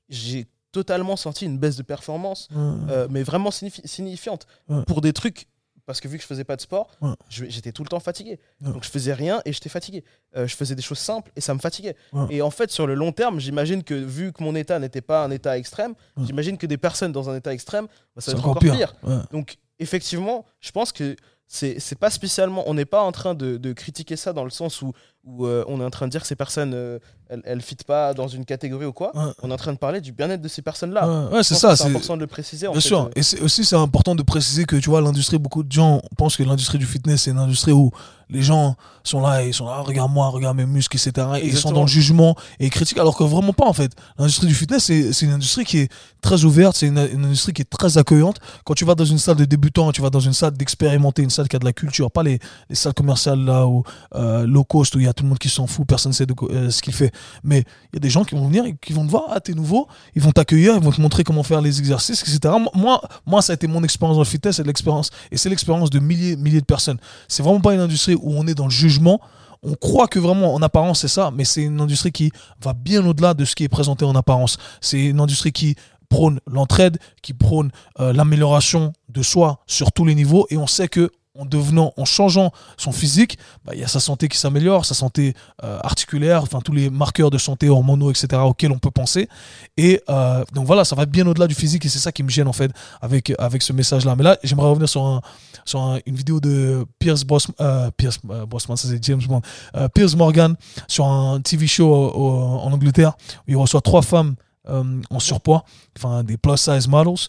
j'ai totalement senti une baisse de performance, euh, mais vraiment signifi- signifiante. Pour des trucs, parce que vu que je faisais pas de sport, Ouais. j'étais tout le temps fatigué. Ouais. Donc je faisais rien et j'étais fatigué. Euh, je faisais des choses simples et ça me fatiguait. Ouais. Et en fait, sur le long terme, j'imagine que vu que mon état n'était pas un état extrême, j'imagine que des personnes dans un état extrême, bah, ça va être encore pire, donc, effectivement, je pense que c'est c'est pas spécialement. On n'est pas en train de, de critiquer ça dans le sens où, où euh, on est en train de dire que ces personnes, euh, elles, elles fit pas dans une catégorie ou quoi. Ouais. On est en train de parler du bien-être de ces personnes-là. Ouais, ouais, c'est ça c'est important de le préciser. en Bien fait. sûr. Euh, Et c'est aussi c'est important de préciser que tu vois l'industrie beaucoup de gens pensent que l'industrie du fitness c'est une industrie où les gens sont là ils sont là regarde-moi regarde mes muscles etc et ils sont dans le jugement et critiquent alors que vraiment pas en fait l'industrie du fitness c'est une industrie qui est très ouverte c'est une, une industrie qui est très accueillante quand tu vas dans une salle de débutants tu vas dans une salle d'expérimenter une salle qui a de la culture pas les, les salles commerciales là où euh, low cost où il y a tout le monde qui s'en fout personne ne sait de euh, ce qu'il fait mais il y a des gens qui vont venir et qui vont te voir ah t'es nouveau ils vont t'accueillir, ils vont te montrer comment faire les exercices, etc. Moi, moi ça a été mon expérience dans le fitness, c'est l'expérience, et c'est l'expérience de milliers, milliers de personnes. C'est vraiment pas une industrie où on est dans le jugement. On croit que vraiment en apparence c'est ça, mais c'est une industrie qui va bien au-delà de ce qui est présenté en apparence. C'est une industrie qui prône l'entraide, qui prône euh, l'amélioration de soi sur tous les niveaux, et on sait que en devenant, en changeant son physique, bah, il y a sa santé qui s'améliore, sa santé euh, articulaire, enfin tous les marqueurs de santé hormonaux, etc. auxquels on peut penser. Et euh, donc voilà, ça va bien au-delà du physique et c'est ça qui me gêne en fait avec, avec ce message-là. Mais là, j'aimerais revenir sur, sur un- une vidéo de Pierce, Bros, euh, Pierce euh, Brosnan, ça c'est James Bond, euh, Pierce Morgan sur un TV show en Angleterre où il reçoit trois femmes euh, en surpoids, enfin des plus size models.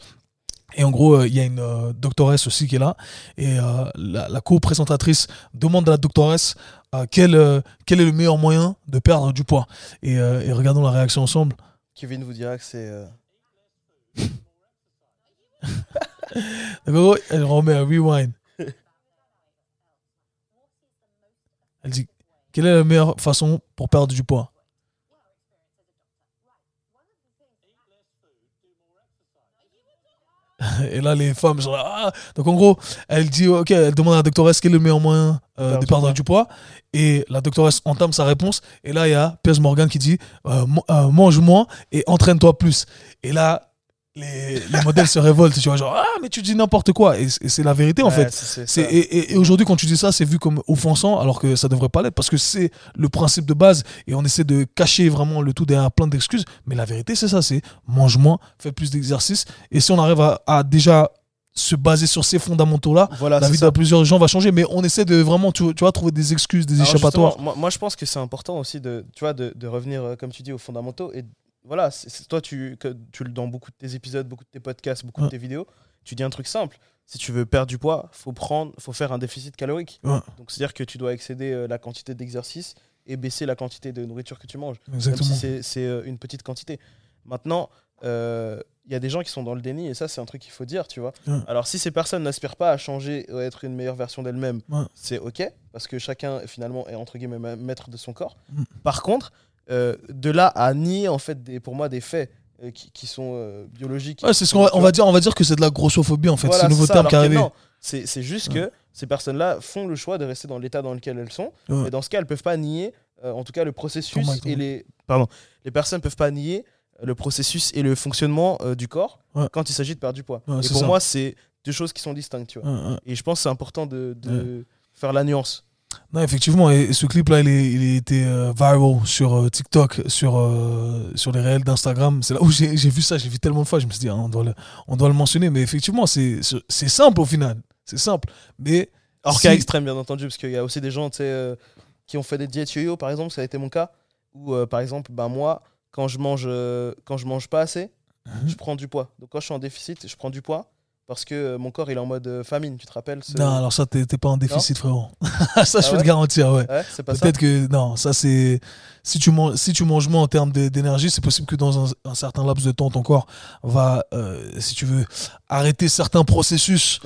Et en gros, euh, il y a une euh, doctoresse aussi qui est là. Et euh, la, la co-présentatrice demande à la doctoresse quel, quel est le meilleur moyen de perdre du poids? Et, et regardons la réaction ensemble. Kevin vous dira que c'est. euh, elle remet un rewind. Elle dit Quelle est la meilleure façon pour perdre du poids? Et là, les femmes sont là. Ah Donc, en gros, elle dit Ok, elle demande à la doctoresse quel est le meilleur moyen euh, de perdre du poids. Et la doctoresse entame sa réponse. Et là, il y a Piers Morgan qui dit euh, euh, Mange moins et entraîne-toi plus. Et là, les, les modèles se révoltent. Tu vois, genre, ah, mais tu dis n'importe quoi. Et, et c'est la vérité, en Ouais, fait. c'est-. Et, et- aujourd'hui, quand tu dis ça, c'est vu comme offensant, alors que ça devrait pas l'être, parce que c'est le principe de base, et on essaie de cacher vraiment le tout derrière plein d'excuses. Mais la vérité, c'est ça, c'est mange moins, fais plus d'exercices, et si on arrive à, à déjà se baser sur ces fondamentaux-là, Voilà, la vie de plusieurs gens va changer. Mais on essaie de vraiment, tu, tu vois, trouver des excuses, des Alors échappatoires. moi, moi, je pense que c'est important aussi de, tu vois, de, de revenir, euh, comme tu dis, aux fondamentaux. Et voilà, c'est- toi, tu, que, tu, le- dans beaucoup de tes épisodes, beaucoup de tes podcasts, beaucoup Ouais. de tes vidéos, tu dis un truc simple. Si tu veux perdre du poids, faut prendre, faut faire un déficit calorique. Ouais. Donc c'est-à-dire que tu dois excéder euh, la quantité d'exercice et baisser la quantité de nourriture que tu manges. Même si c'est- euh, une petite quantité. Maintenant, euh, il y a des gens qui sont dans le déni et ça, c'est un truc qu'il faut dire, tu vois. Ouais. Alors, si ces personnes n'aspirent pas à changer ou à être une meilleure version d'elles-mêmes, c'est ok parce que chacun finalement est entre guillemets ma- maître de son corps. Mm. Par contre, euh, de là à nier en fait des, pour moi des faits euh, qui, qui sont euh, biologiques. Ouais, c'est ce qu'on va, on va dire. On va dire que c'est de la grossophobie en fait. Voilà, c'est le nouveau ça, terme qui est arrivé. C'est c'est juste que ces personnes-là font le choix de rester dans l'état dans lequel elles sont. Ouais. Et dans ce cas, elles peuvent pas nier, en tout cas, le processus et les. Pardon. Les personnes peuvent pas nier le processus et le fonctionnement du corps quand il s'agit de perdre du poids. Et pour ça. moi, c'est deux choses qui sont distinctes, tu vois. Et je pense que c'est important de, de faire la nuance. Non, effectivement, et, ce clip-là, il, été euh, viral sur euh, TikTok, sur, euh, sur les réels d'Instagram. C'est là où j'ai vu ça, j'ai vu tellement de fois, je me suis dit, ah, on, doit le, on doit le mentionner. Mais effectivement, c'est simple au final. C'est simple. Mais Hors si- cas extrême, bien entendu, parce qu'il y a aussi des gens euh, qui ont fait des diètes yo-yo, par exemple, ça a été mon cas. Où, euh, par exemple, ben, moi, quand je mange, euh, quand je mange pas assez, Mhm. je prends du poids. Donc quand je suis en déficit, je prends du poids parce que euh, mon corps il est en mode euh, famine, tu te rappelles ce- Non, alors ça, t'es pas en déficit, frérot. ça, je Ah peux ouais te garantir, ouais. Ouais. Peut-être que non, ça c'est si tu manges si tu manges moins en termes d'énergie, c'est possible que dans un, un certain laps de temps ton corps va euh, si tu veux arrêter certains processus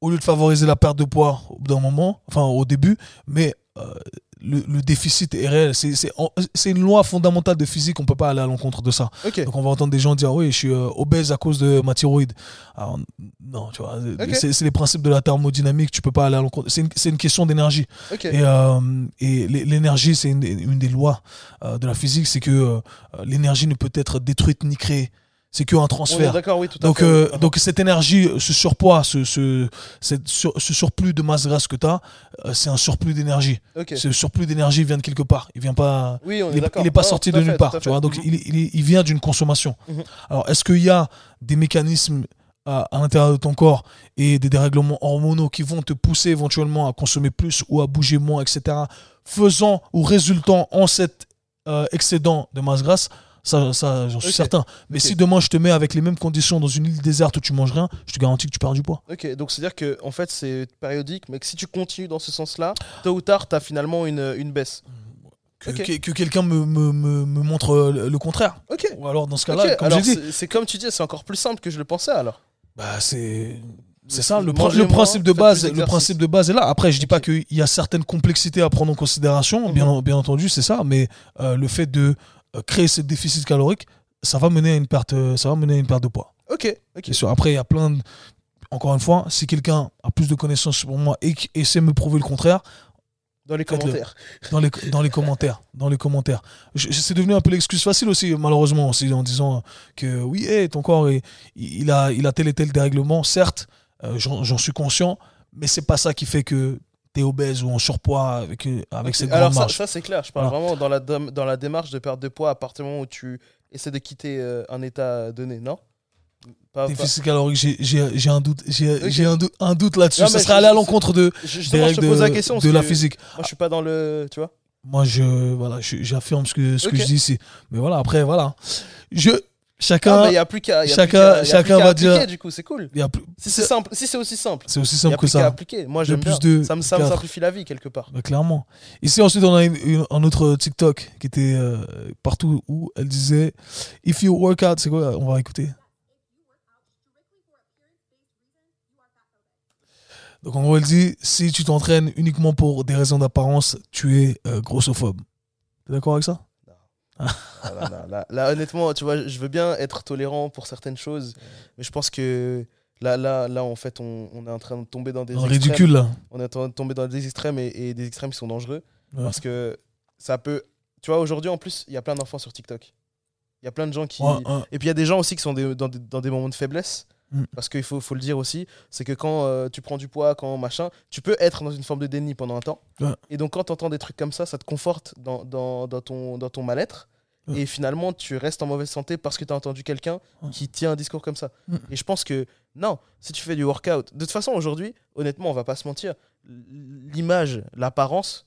au lieu de favoriser la perte de poids au bout d'un moment, enfin au début, mais euh, le, le déficit est réel. C'est c'est en- c'est une loi fondamentale de physique, on peut pas aller à l'encontre de ça. Ok. Donc on va entendre des gens dire oui, je suis euh, obèse à cause de ma thyroïde. Alors, non, tu vois, c'est c'est les principes de la thermodynamique, tu peux pas aller à l'encontre. C'est une, une question d'énergie. Ok. Et, euh, et l'é- l'énergie, c'est une, une des lois euh, de la physique, c'est que euh, l'énergie ne peut être détruite ni créée. C'est qu'un transfert. d'accord, oui, tout à Donc, fait. euh, donc cette énergie, ce surpoids, ce, ce, cette sur- ce surplus de masse grasse que tu as, c'est un surplus d'énergie. Ok. Ce surplus d'énergie vient de quelque part. Il vient pas. Oui, on Il est est, d'accord. il est pas Non, sorti de nulle part, tu vois. Donc il, il, il vient d'une consommation. Mhm. Alors est-ce qu'il y a des mécanismes à, à l'intérieur de ton corps et des dérèglements hormonaux qui vont te pousser éventuellement à consommer plus ou à bouger moins, etc., faisant ou résultant en cet euh, excédent de masse grasse ça, ça j'en suis certain. Mais si demain je te mets avec les mêmes conditions dans une île déserte où tu manges rien, je te garantis que tu perds du poids. Ok, donc c'est-à-dire que en fait c'est périodique, mais que si tu continues dans ce sens-là, tôt ou tard, tu as finalement une, une baisse. Que, Ok. que- que quelqu'un me, me, me, me montre euh, le, contraire. Ok. Ou alors dans ce cas-là, comme alors dit, c'est- comme tu dis, c'est encore plus simple que je le pensais alors. bah, c'est c'est ça le, principe de base le principe de base est là après je dis pas qu'il y a certaines complexités à prendre en considération Mhm. bien, bien entendu c'est ça mais euh, le fait de euh, créer ce déficit calorique ça va mener à une perte euh, ça va mener à une perte de poids Ok, ok. c'est sûr après il y a plein de... encore une fois si quelqu'un a plus de connaissances sur moi et qui essaie de me prouver le contraire Dans les commentaires. dans les, dans les commentaires. Dans les commentaires. C'est devenu un peu l'excuse facile aussi, malheureusement, aussi, en disant que oui, hey, ton corps, il, il a, il a tel et tel dérèglement. Certes, euh, j'en j'en suis conscient, mais c'est pas ça qui fait que obèse ou en surpoids avec, euh, avec cette Alors ça, c'est clair, je parle Voilà. vraiment dans la, dans la démarche de perte de poids à partir du moment où tu essaies de quitter euh, un état donné, non? Pas- Déficit calorique, j'ai- un doute, j'ai Ok. j'ai un doute, un doute là-dessus. Ça serait aller à l'encontre de, des règles te pose la de, question. de la que physique. Moi, je suis pas dans le. Tu vois? Moi, je, voilà, j'affirme ce que, ce que je dis ici. Mais voilà, après, voilà. Je, chacun, Ah, a plus qu'à. chacun- plus plus chacun va appliquer, dire- Du coup, c'est cool. il y a plus- Si c'est simple, si c'est aussi simple. c'est aussi y simple a que plus ça. appliquer. Moi, j'aime plus bien. de Ça me, ça me simplifie la vie quelque part. Bah, clairement. Ici, ensuite, on a une- une- un autre TikTok qui était euh, partout où elle disait If you work out, c'est quoi? On va écouter. Donc, en gros, elle dit Si tu t'entraînes uniquement pour des raisons d'apparence, tu es euh, grossophobe. T'es d'accord avec ça? Ah, là, là, là, là, honnêtement, tu vois, je veux bien être tolérant pour certaines choses, mais je pense que là, là, là, en fait, on, on est en train de tomber dans des extrêmes. ridicule, là. On est en train de tomber dans des extrêmes et, et des extrêmes qui sont dangereux Ouais. parce que ça peut. Tu vois, aujourd'hui, en plus, il y a plein d'enfants sur TikTok. Il y a plein de gens qui. Ouais. Et puis il y a des gens aussi qui sont des- dans, des, dans des moments de faiblesse. Mm. Parce qu'il faut, faut le dire aussi, c'est que quand euh, tu prends du poids, quand machin, tu peux être dans une forme de déni pendant un temps. Ouais. Et donc quand tu entends des trucs comme ça, ça te conforte dans, dans, dans ton, dans ton mal-être. Ouais. Et finalement, tu restes en mauvaise santé parce que tu as entendu quelqu'un Ouais. qui tient un discours comme ça. Mm. Et je pense que non, si tu fais du workout, de toute façon, aujourd'hui, honnêtement, on va pas se mentir, l'image, l'apparence,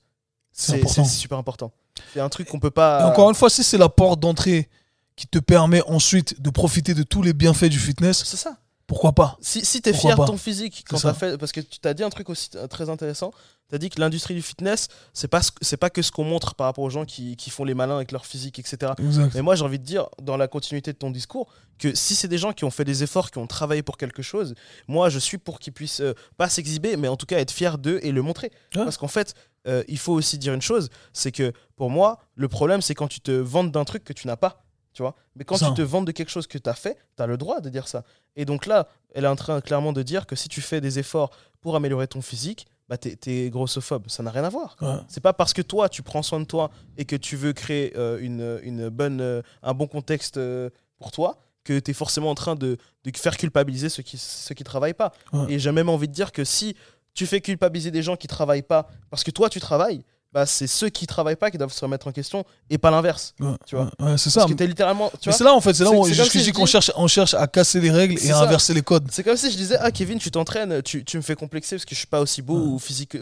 c'est super important. C'est un truc qu'on peut pas. Et encore une fois, si c'est la porte d'entrée qui te permet ensuite de profiter de tous les bienfaits du fitness, C'est ça. Pourquoi pas Si, si t'es fier de ton physique, quand fait, parce que tu t'as dit un truc aussi euh, très intéressant, t'as dit que l'industrie du fitness, c'est pas, c'est pas que ce qu'on montre par rapport aux gens qui, qui font les malins avec leur physique, etc. Exact. Mais moi, j'ai envie de dire, dans la continuité de ton discours, que si c'est des gens qui ont fait des efforts, qui ont travaillé pour quelque chose, moi, je suis pour qu'ils puissent euh, pas s'exhiber, mais en tout cas être fiers d'eux et le montrer. Ouais. Parce qu'en fait, euh, il faut aussi dire une chose, c'est que pour moi, le problème, c'est quand tu te vantes d'un truc que tu n'as pas. Tu vois? Mais quand Ça. tu te vantes de quelque chose que tu as fait, tu as le droit de dire ça. Et donc là, elle est en train clairement de dire que si tu fais des efforts pour améliorer ton physique, bah t'es, t'es grossophobe. Ça n'a rien à voir. Ouais. C'est pas parce que toi, tu prends soin de toi et que tu veux créer euh, une, une bonne, euh, un bon contexte euh, pour toi que tu es forcément en train de, de faire culpabiliser ceux qui ceux qui travaillent pas. Ouais. Et j'ai même envie de dire que si tu fais culpabiliser des gens qui travaillent pas parce que toi, tu travailles, bah, c'est ceux qui travaillent pas qui doivent se remettre en question et pas l'inverse. Ouais, Tu vois. ouais, ouais, c'est ça. Parce que littéralement. C'est là en fait, c'est là où je si dis qu'on dis- cherche, on cherche à casser les règles et à ça. inverser les codes. C'est comme si je disais Ah, Kevin, tu t'entraînes, tu, tu me fais complexer parce que je suis pas aussi beau Ouais. ou, physique,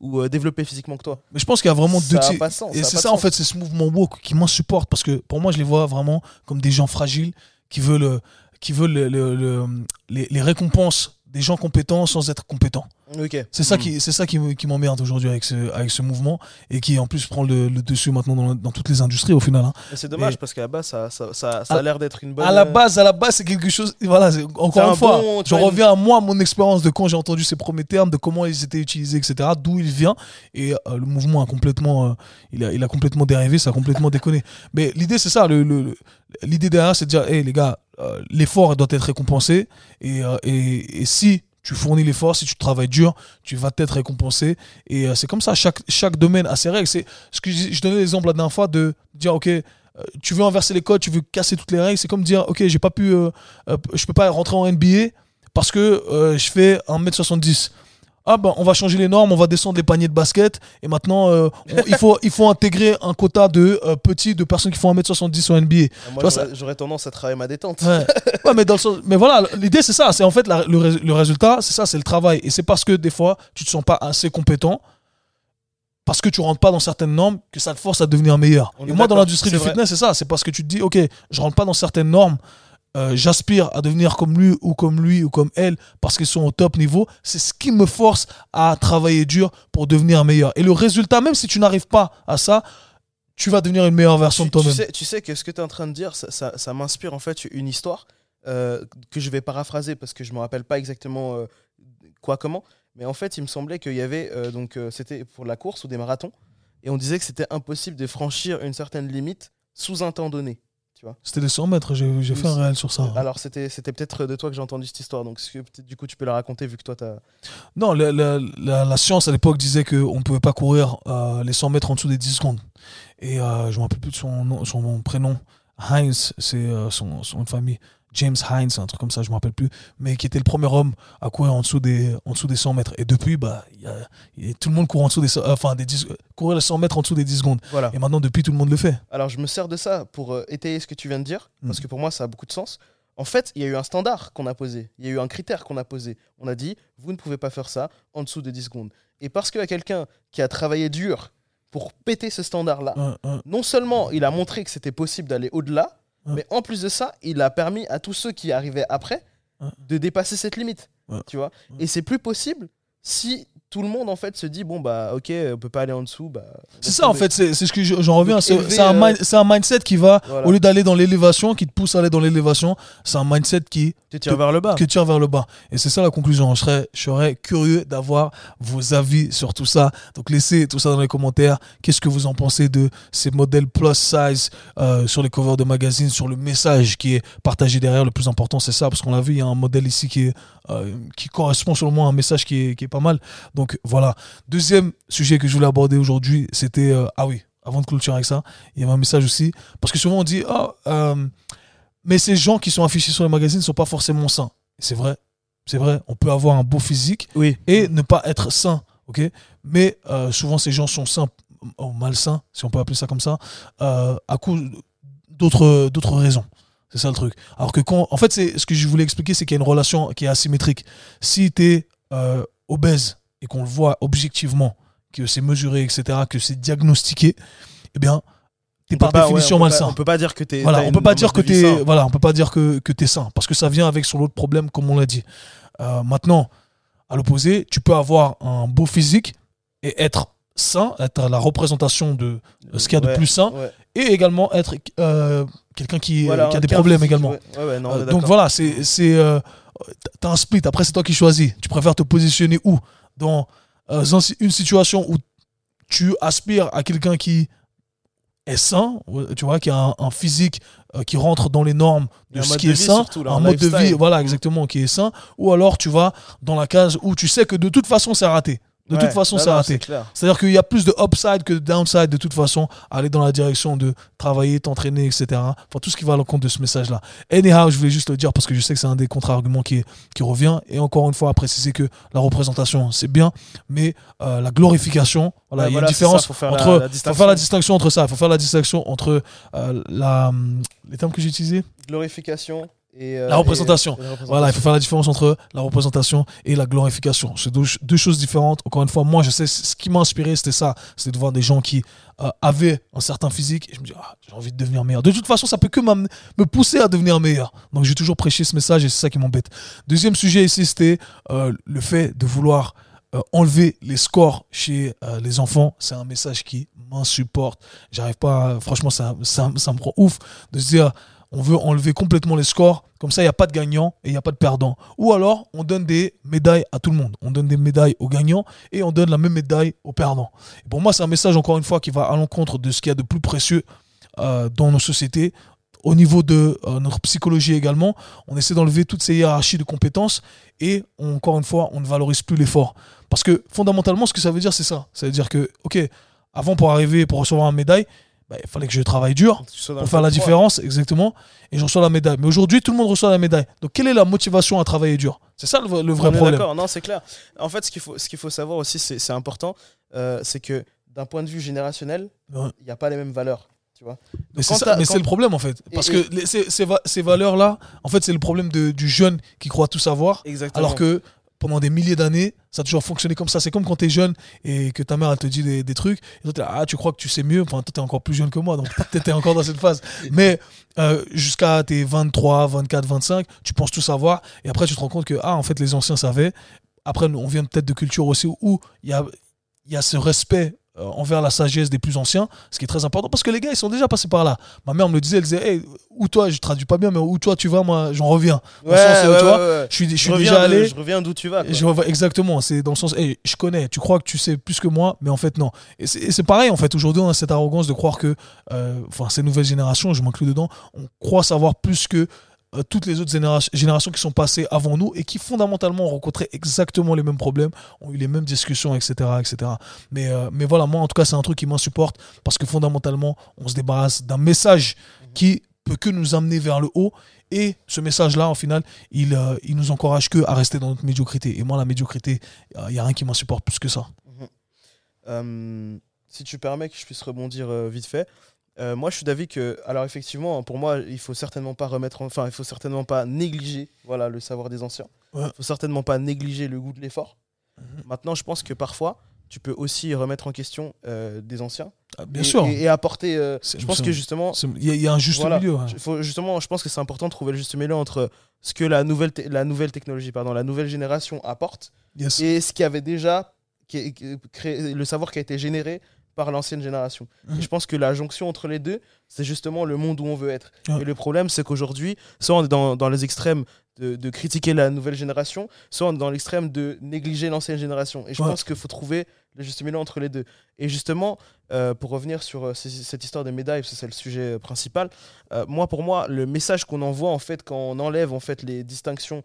ou, euh, développé physiquement que toi. Mais je pense qu'il y a vraiment Ça deux types. Et c'est ça en fait, c'est ce mouvement woke qui m'insupporte parce que pour moi, je les vois vraiment comme des gens fragiles qui veulent, euh, qui veulent le- le- le- les, les récompenses des gens compétents sans être compétents. Ok. C'est ça Mm. qui, c'est ça qui, qui m'emmerde aujourd'hui avec ce, avec ce mouvement et qui en plus prend le, le dessus maintenant dans, dans toutes les industries au final. hein. Et c'est dommage Et- parce qu'à la base, ça, ça, ça, ça À- a l'air d'être une bonne. À la euh, base, à la base, c'est quelque chose. Voilà, c'est- C'est encore un une fois, bon, je une- reviens à moi, mon expérience de quand j'ai entendu ces premiers termes, de comment ils étaient utilisés, etc., d'où il vient. Et euh, le mouvement a complètement, euh, il a, il a complètement dérivé, ça a complètement déconné. Mais l'idée, c'est ça. Le, le- le- l'idée derrière, c'est de dire, hé les gars, euh, l'effort doit être récompensé. Et, euh, et, et si tu fournis l'effort, si tu travailles dur, tu vas être récompensé. Et euh, c'est comme ça, chaque, domaine a ses règles. C'est ce que je, donnais l'exemple la dernière fois de dire, ok, euh, tu veux inverser les codes, tu veux casser toutes les règles. C'est comme dire, ok, j'ai pas pu, euh, je peux pas rentrer en NBA parce que je fais 1m70. Ah ben on va changer les normes, on va descendre les paniers de basket et maintenant euh, on- il, faut, il faut intégrer un quota de euh, petits de personnes qui font 1m70 en NBA. Moi, vois, j'aurais, tendance à travailler ma détente. Ouais. Ouais, mais dans le sens- mais voilà, l'idée c'est ça, c'est en fait la- le, rés- le résultat, c'est ça, c'est le travail. Et c'est parce que des fois, tu te sens pas assez compétent, parce que tu rentres pas dans certaines normes, que ça te force à devenir meilleur. On Et moi, dans l'industrie du vrai. fitness, c'est ça, c'est parce que tu te dis, ok, je rentre pas dans certaines normes, euh, j'aspire à devenir comme lui ou comme lui ou comme elle parce qu'ils sont au top niveau. C'est ce qui me force à travailler dur pour devenir meilleur. Et le résultat, même si tu n'arrives pas à ça, tu vas devenir une meilleure version tu, de toi-même. tu sais, tu sais que ce que tu es en train de dire, ça, ça- ça m'inspire en fait une histoire euh, que je vais paraphraser parce que je me rappelle pas exactement euh, quoi, comment. Mais en fait, il me semblait qu'il y avait, donc c'était pour la course ou des marathons, et on disait que c'était impossible de franchir une certaine limite sous un temps donné. C'était les 100 mètres, j'ai fait un réel sur ça. Alors c'était c'était peut-être de toi que j'ai entendu cette histoire, donc du coup tu peux la raconter vu que toi t'as. Non, la, la- la- la science à l'époque disait qu'on ne pouvait pas courir euh, les 100 mètres en dessous des 10 secondes. Et euh, je ne me rappelle plus de son, nom, son prénom. Heinz, c'est euh, son, son famille. James Heinz, un truc comme ça, je ne me rappelle plus. Mais qui était le premier homme à courir en dessous des, en dessous des 100 mètres. Et depuis, bah, y a- y a- tout le monde court en dessous des, cent- enfin, des 10, courir les 100 mètres en dessous des 10 secondes. Voilà. Et maintenant, depuis, tout le monde le fait. Alors je me sers de ça pour euh, étayer ce que tu viens de dire, parce Mm. que pour moi ça a beaucoup de sens. En fait, il y a eu un standard qu'on a posé, il y a eu un critère qu'on a posé. On a dit, vous ne pouvez pas faire ça en dessous de 10 secondes. Et parce qu'il y a quelqu'un qui a travaillé dur pour péter ce standard-là, non seulement il a montré que c'était possible d'aller au-delà, Ouais. mais en plus de ça, il a permis à tous ceux qui arrivaient après Ouais. de dépasser cette limite. Tu vois. Et c'est plus possible si tout le monde en fait se dit bon bah ok on peut pas aller en dessous bah C'est ça, en fait, c'est ce que je- j'en reviens. C'est un, euh, un mindset qui va, Voilà. au lieu d'aller dans l'élévation, qui te pousse à aller dans l'élévation, c'est un mindset qui tu tires vers le bas tire vers le bas. Et c'est ça la conclusion. Je serais, je serais curieux d'avoir vos avis sur tout ça. Donc laissez tout ça dans les commentaires. Qu'est-ce que vous en pensez de ces modèles plus size euh, sur les covers de magazines, sur le message qui est partagé derrière. Le plus important, c'est ça, parce qu'on l'a vu, il y a un modèle ici qui, est, euh, qui correspond selon moi à un message qui est, qui est pas mal. Donc voilà. Deuxième sujet que je voulais aborder aujourd'hui, c'était... euh, ah oui, avant de clôturer avec ça, il y avait un message aussi. Parce que souvent on dit, ah, euh, mais ces gens qui sont affichés sur les magazines ne sont pas forcément sains. C'est vrai, c'est vrai. On peut avoir un beau physique Oui. et ne pas être sain, ok? Mais euh, souvent ces gens sont sains, ou malsains, si on peut appeler ça comme ça, à cause d'autres d'autres raisons. C'est ça le truc. Alors que quand, en fait, c'est ce que je voulais expliquer, c'est qu'il y a une relation qui est asymétrique. Si tu es obèse et qu'on le voit objectivement, que c'est mesuré, etc., que c'est diagnostiqué, eh bien, t'es par pas- ouais, définition pas- malsain. On peut pas dire que t'es. Voilà, on peut pas dire que t'es, sain. voilà, on peut pas dire que, que t'es sain, parce que ça vient avec son autre problème, comme on l'a dit. Euh, maintenant, à l'opposé, tu peux avoir un beau physique et être sain, être la représentation de ce qu'il y a de Ouais, plus sain, ouais. et également être euh, quelqu'un qui, Voilà, qui a des problèmes physique, également. ouais. Ouais, ouais, non, Euh, donc voilà, c'est c'est t'as un split. Après, c'est toi qui choisis. Tu préfères te positionner où? Dans euh, une situation où tu aspires à quelqu'un qui est sain, tu vois, qui a un, un physique euh, qui rentre dans les normes de ce qui de est vie sain, surtout, là, un un mode de vie, voilà, exactement, qui est sain, ou alors tu vas dans la case où tu sais que de toute façon c'est raté. De Ouais, toute façon, c'est raté. C'est-à-dire qu'il y a plus de upside que de downside de toute façon, aller dans la direction de travailler, t'entraîner, etc. Enfin, tout ce qui va à l'encontre de ce message-là. Anyhow, je voulais juste le dire parce que je sais que c'est un des contre-arguments qui, qui revient. Et encore une fois, à préciser que la représentation, c'est bien, mais euh, la glorification, voilà, Ouais, il y a voilà, une différence ça, faut faire la- entre. la faut faire la distinction. entre ça. Il faut faire la distinction entre euh, la, les termes que j'ai utilisés. Glorification et. euh, La représentation. et- et la représentation. Voilà, il faut faire la différence entre la représentation et la glorification. C'est deux, deux choses différentes. Encore une fois, moi, je sais, ce qui m'a inspiré, c'était ça. C'était de voir des gens qui euh, avaient un certain physique. Et je me dis, ah, j'ai envie de devenir meilleur. De toute façon, ça peut que me pousser à devenir meilleur. Donc, j'ai toujours prêché ce message et c'est ça qui m'embête. Deuxième sujet ici, c'était euh, le fait de vouloir euh, enlever les scores chez euh, les enfants. C'est un message qui m'insupporte. J'arrive pas, à- franchement, ça, ça, ça me rend ouf de se dire, on veut enlever complètement les scores, comme ça il n'y a pas de gagnant et il n'y a pas de perdant. Ou alors on donne des médailles à tout le monde. On donne des médailles aux gagnants et on donne la même médaille aux perdants. Et pour moi c'est un message encore une fois qui va à l'encontre de ce qu'il y a de plus précieux euh, dans nos sociétés. Au niveau de euh, notre psychologie également, on essaie d'enlever toutes ces hiérarchies de compétences et encore une fois on ne valorise plus l'effort. Parce que fondamentalement ce que ça veut dire c'est ça. Ça veut dire que, ok, avant pour arriver, pour recevoir une médaille, bah, il fallait que je travaille dur, pour faire la différence, exactement, et je reçois la médaille. Mais aujourd'hui, tout le monde reçoit la médaille. Donc, quelle est la motivation à travailler dur? C'est ça le, vrai- le vrai On est problème. D'accord, non, c'est clair. En fait, ce qu'il faut, ce qu'il faut savoir aussi, c'est important, euh, c'est que d'un point de vue générationnel, Ouais. il n'y a pas les mêmes valeurs. Tu vois Mais c'est quand le problème, en fait. Et- Parce et- que les- ces, ces va- ces valeurs-là, en fait, c'est le problème de- du jeune qui croit tout savoir, Exactement. alors que pendant des milliers d'années, ça a toujours fonctionné comme ça. C'est comme quand tu es jeune et que ta mère, elle te dit des, trucs, et toi, t'es là, ah, tu crois que tu sais mieux? Enfin, toi, tu es encore plus jeune que moi, donc tu étais encore dans cette phase. Mais euh, jusqu'à tes 23, 24, 25, tu penses tout savoir, et après, tu te rends compte que, ah, en fait, les anciens savaient. Après, on vient peut-être de culture aussi où il y a ce respect euh, envers la sagesse des plus anciens, ce qui est très important parce que les gars ils sont déjà passés par là. Ma mère me le disait, elle disait, hey, où toi, je traduis pas bien, mais où toi tu vas, moi j'en reviens. Ouais, sens, ouais, tu vois, ouais, ouais. je suis, je suis reviens déjà de- allé. je reviens d'où tu vas. quoi. Je revois- exactement, c'est dans le sens, hey, je connais, tu crois que tu sais plus que moi, mais en fait non. Et c'est et c'est pareil, en fait, aujourd'hui on a cette arrogance de croire que, euh, enfin, ces nouvelles générations, je m'inclus dedans, on croit savoir plus que euh, toutes les autres généra- générations qui sont passées avant nous et qui fondamentalement ont rencontré exactement les mêmes problèmes, ont eu les mêmes discussions, etc. etc. Mais, euh, mais voilà, moi en tout cas, c'est un truc qui m'insupporte parce que fondamentalement, on se débarrasse d'un message qui peut que nous amener vers le haut. Et ce message-là, en final, il, euh, il nous encourage que à rester dans notre médiocrité. Et moi, la médiocrité, il n'y a rien qui m'insupporte plus que ça. Euh, si tu permets que je puisse rebondir euh, vite fait, euh, moi je suis d'avis que, alors effectivement, pour moi, il faut certainement pas remettre, en- enfin, il faut certainement pas négliger, voilà, le savoir des anciens. Ouais. Il faut certainement pas négliger le goût de l'effort. Mhm. Maintenant, je pense que parfois, tu peux aussi remettre en question euh, des anciens. Ah, Bien et, sûr. Et, et apporter. euh, je pense que justement, Il y, a- il y a un juste Voilà. milieu. hein. faut- justement, je pense que c'est important de trouver le juste milieu entre ce que la nouvelle, la nouvelle technologie, pardon, la nouvelle génération apporte Yes. et ce qui avait déjà qui- qui- créé, le savoir qui a été généré par l'ancienne génération. Mhm. Et je pense que la jonction entre les deux, c'est justement le monde où on veut être. Et le problème, c'est qu'aujourd'hui, soit on est dans, dans les extrêmes de, de critiquer la nouvelle génération, soit on est dans l'extrême de négliger l'ancienne génération. Et je Ouais. pense qu'il faut trouver le juste milieu entre les deux. Et justement, euh, pour revenir sur euh, cette histoire des médailles, parce que c'est le sujet euh, principal, euh, moi, pour moi, le message qu'on envoie, en fait, quand on enlève en fait, les distinctions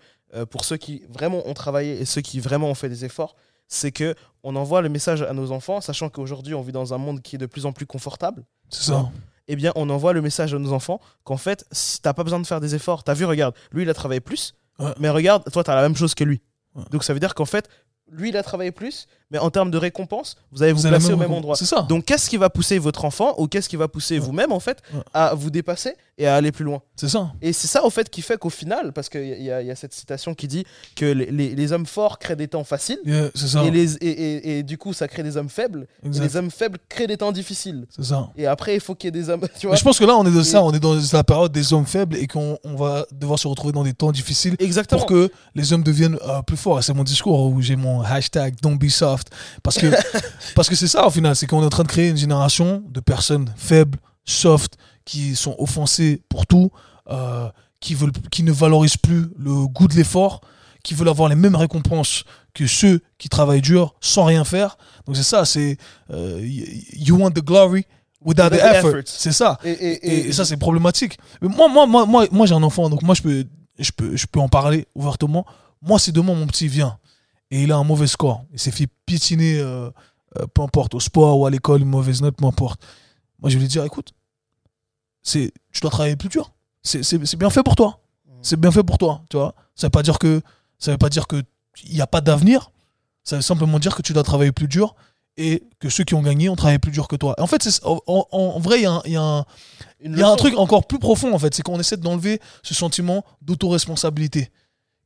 pour ceux qui vraiment ont travaillé et ceux qui vraiment ont fait des efforts, c'est que on envoie le message à nos enfants, sachant qu'aujourd'hui on vit dans un monde qui est de plus en plus confortable. C'est ça. Eh bien, on envoie le message à nos enfants qu'en fait, si t'as pas besoin de faire des efforts, t'as vu, regarde, lui il a travaillé plus, Ouais. mais regarde, toi t'as la même chose que lui. Ouais. Donc ça veut dire qu'en fait, lui il a travaillé plus, mais en termes de récompense, vous allez vous, placer au même même endroit. C'est ça. Donc qu'est-ce qui va pousser votre enfant ou qu'est-ce qui va pousser Ouais. vous-même en fait Ouais. à vous dépasser et à aller plus loin? C'est ça. Et c'est ça au fait qui fait qu'au final, parce qu'il y, y a cette citation qui dit que les, les- les hommes forts créent des temps faciles. Yeah, c'est ça. Et, les, et, et- et du coup, ça crée des hommes faibles. Et les hommes faibles créent des temps difficiles. C'est ça. Et après, il faut qu'il y ait des hommes. Tu vois Mais je pense que là, on est de ça, on est dans la période des hommes faibles et qu'on on va devoir se retrouver dans des temps difficiles Exactement. pour que les hommes deviennent euh, plus forts. C'est mon discours où j'ai mon hashtag Don't be soft. Parce que parce que c'est ça au final, c'est qu'on est en train de créer une génération de personnes faibles, soft, qui sont offensées pour tout, euh, qui, veulent, qui ne valorisent plus le goût de l'effort, qui veulent avoir les mêmes récompenses que ceux qui travaillent dur sans rien faire. Donc c'est ça, c'est euh, you want the glory without the effort. effort. C'est ça. Et, et- Et, et- ça, c'est problématique. Mais moi, moi, moi, moi, moi j'ai un enfant, donc moi, je peux, je, peux, je peux en parler ouvertement. Moi, si demain, mon petit vient et il a un mauvais score, il s'est fait piétiner, euh, euh, peu importe, au sport ou à l'école, une mauvaise note, peu importe. Moi, je vais lui dire, écoute, c'est, tu dois travailler plus dur. C'est, c'est, c'est bien fait pour toi. C'est bien fait pour toi, tu vois. Ça veut pas dire que, ça veut pas dire que il n'y a pas d'avenir. Ça veut simplement dire que tu dois travailler plus dur et que ceux qui ont gagné ont travaillé plus dur que toi. En fait, c'est, en, vrai, il y a un- il y a un, y a truc encore plus profond en fait, c'est qu'on essaie d'enlever ce sentiment d'autoresponsabilité,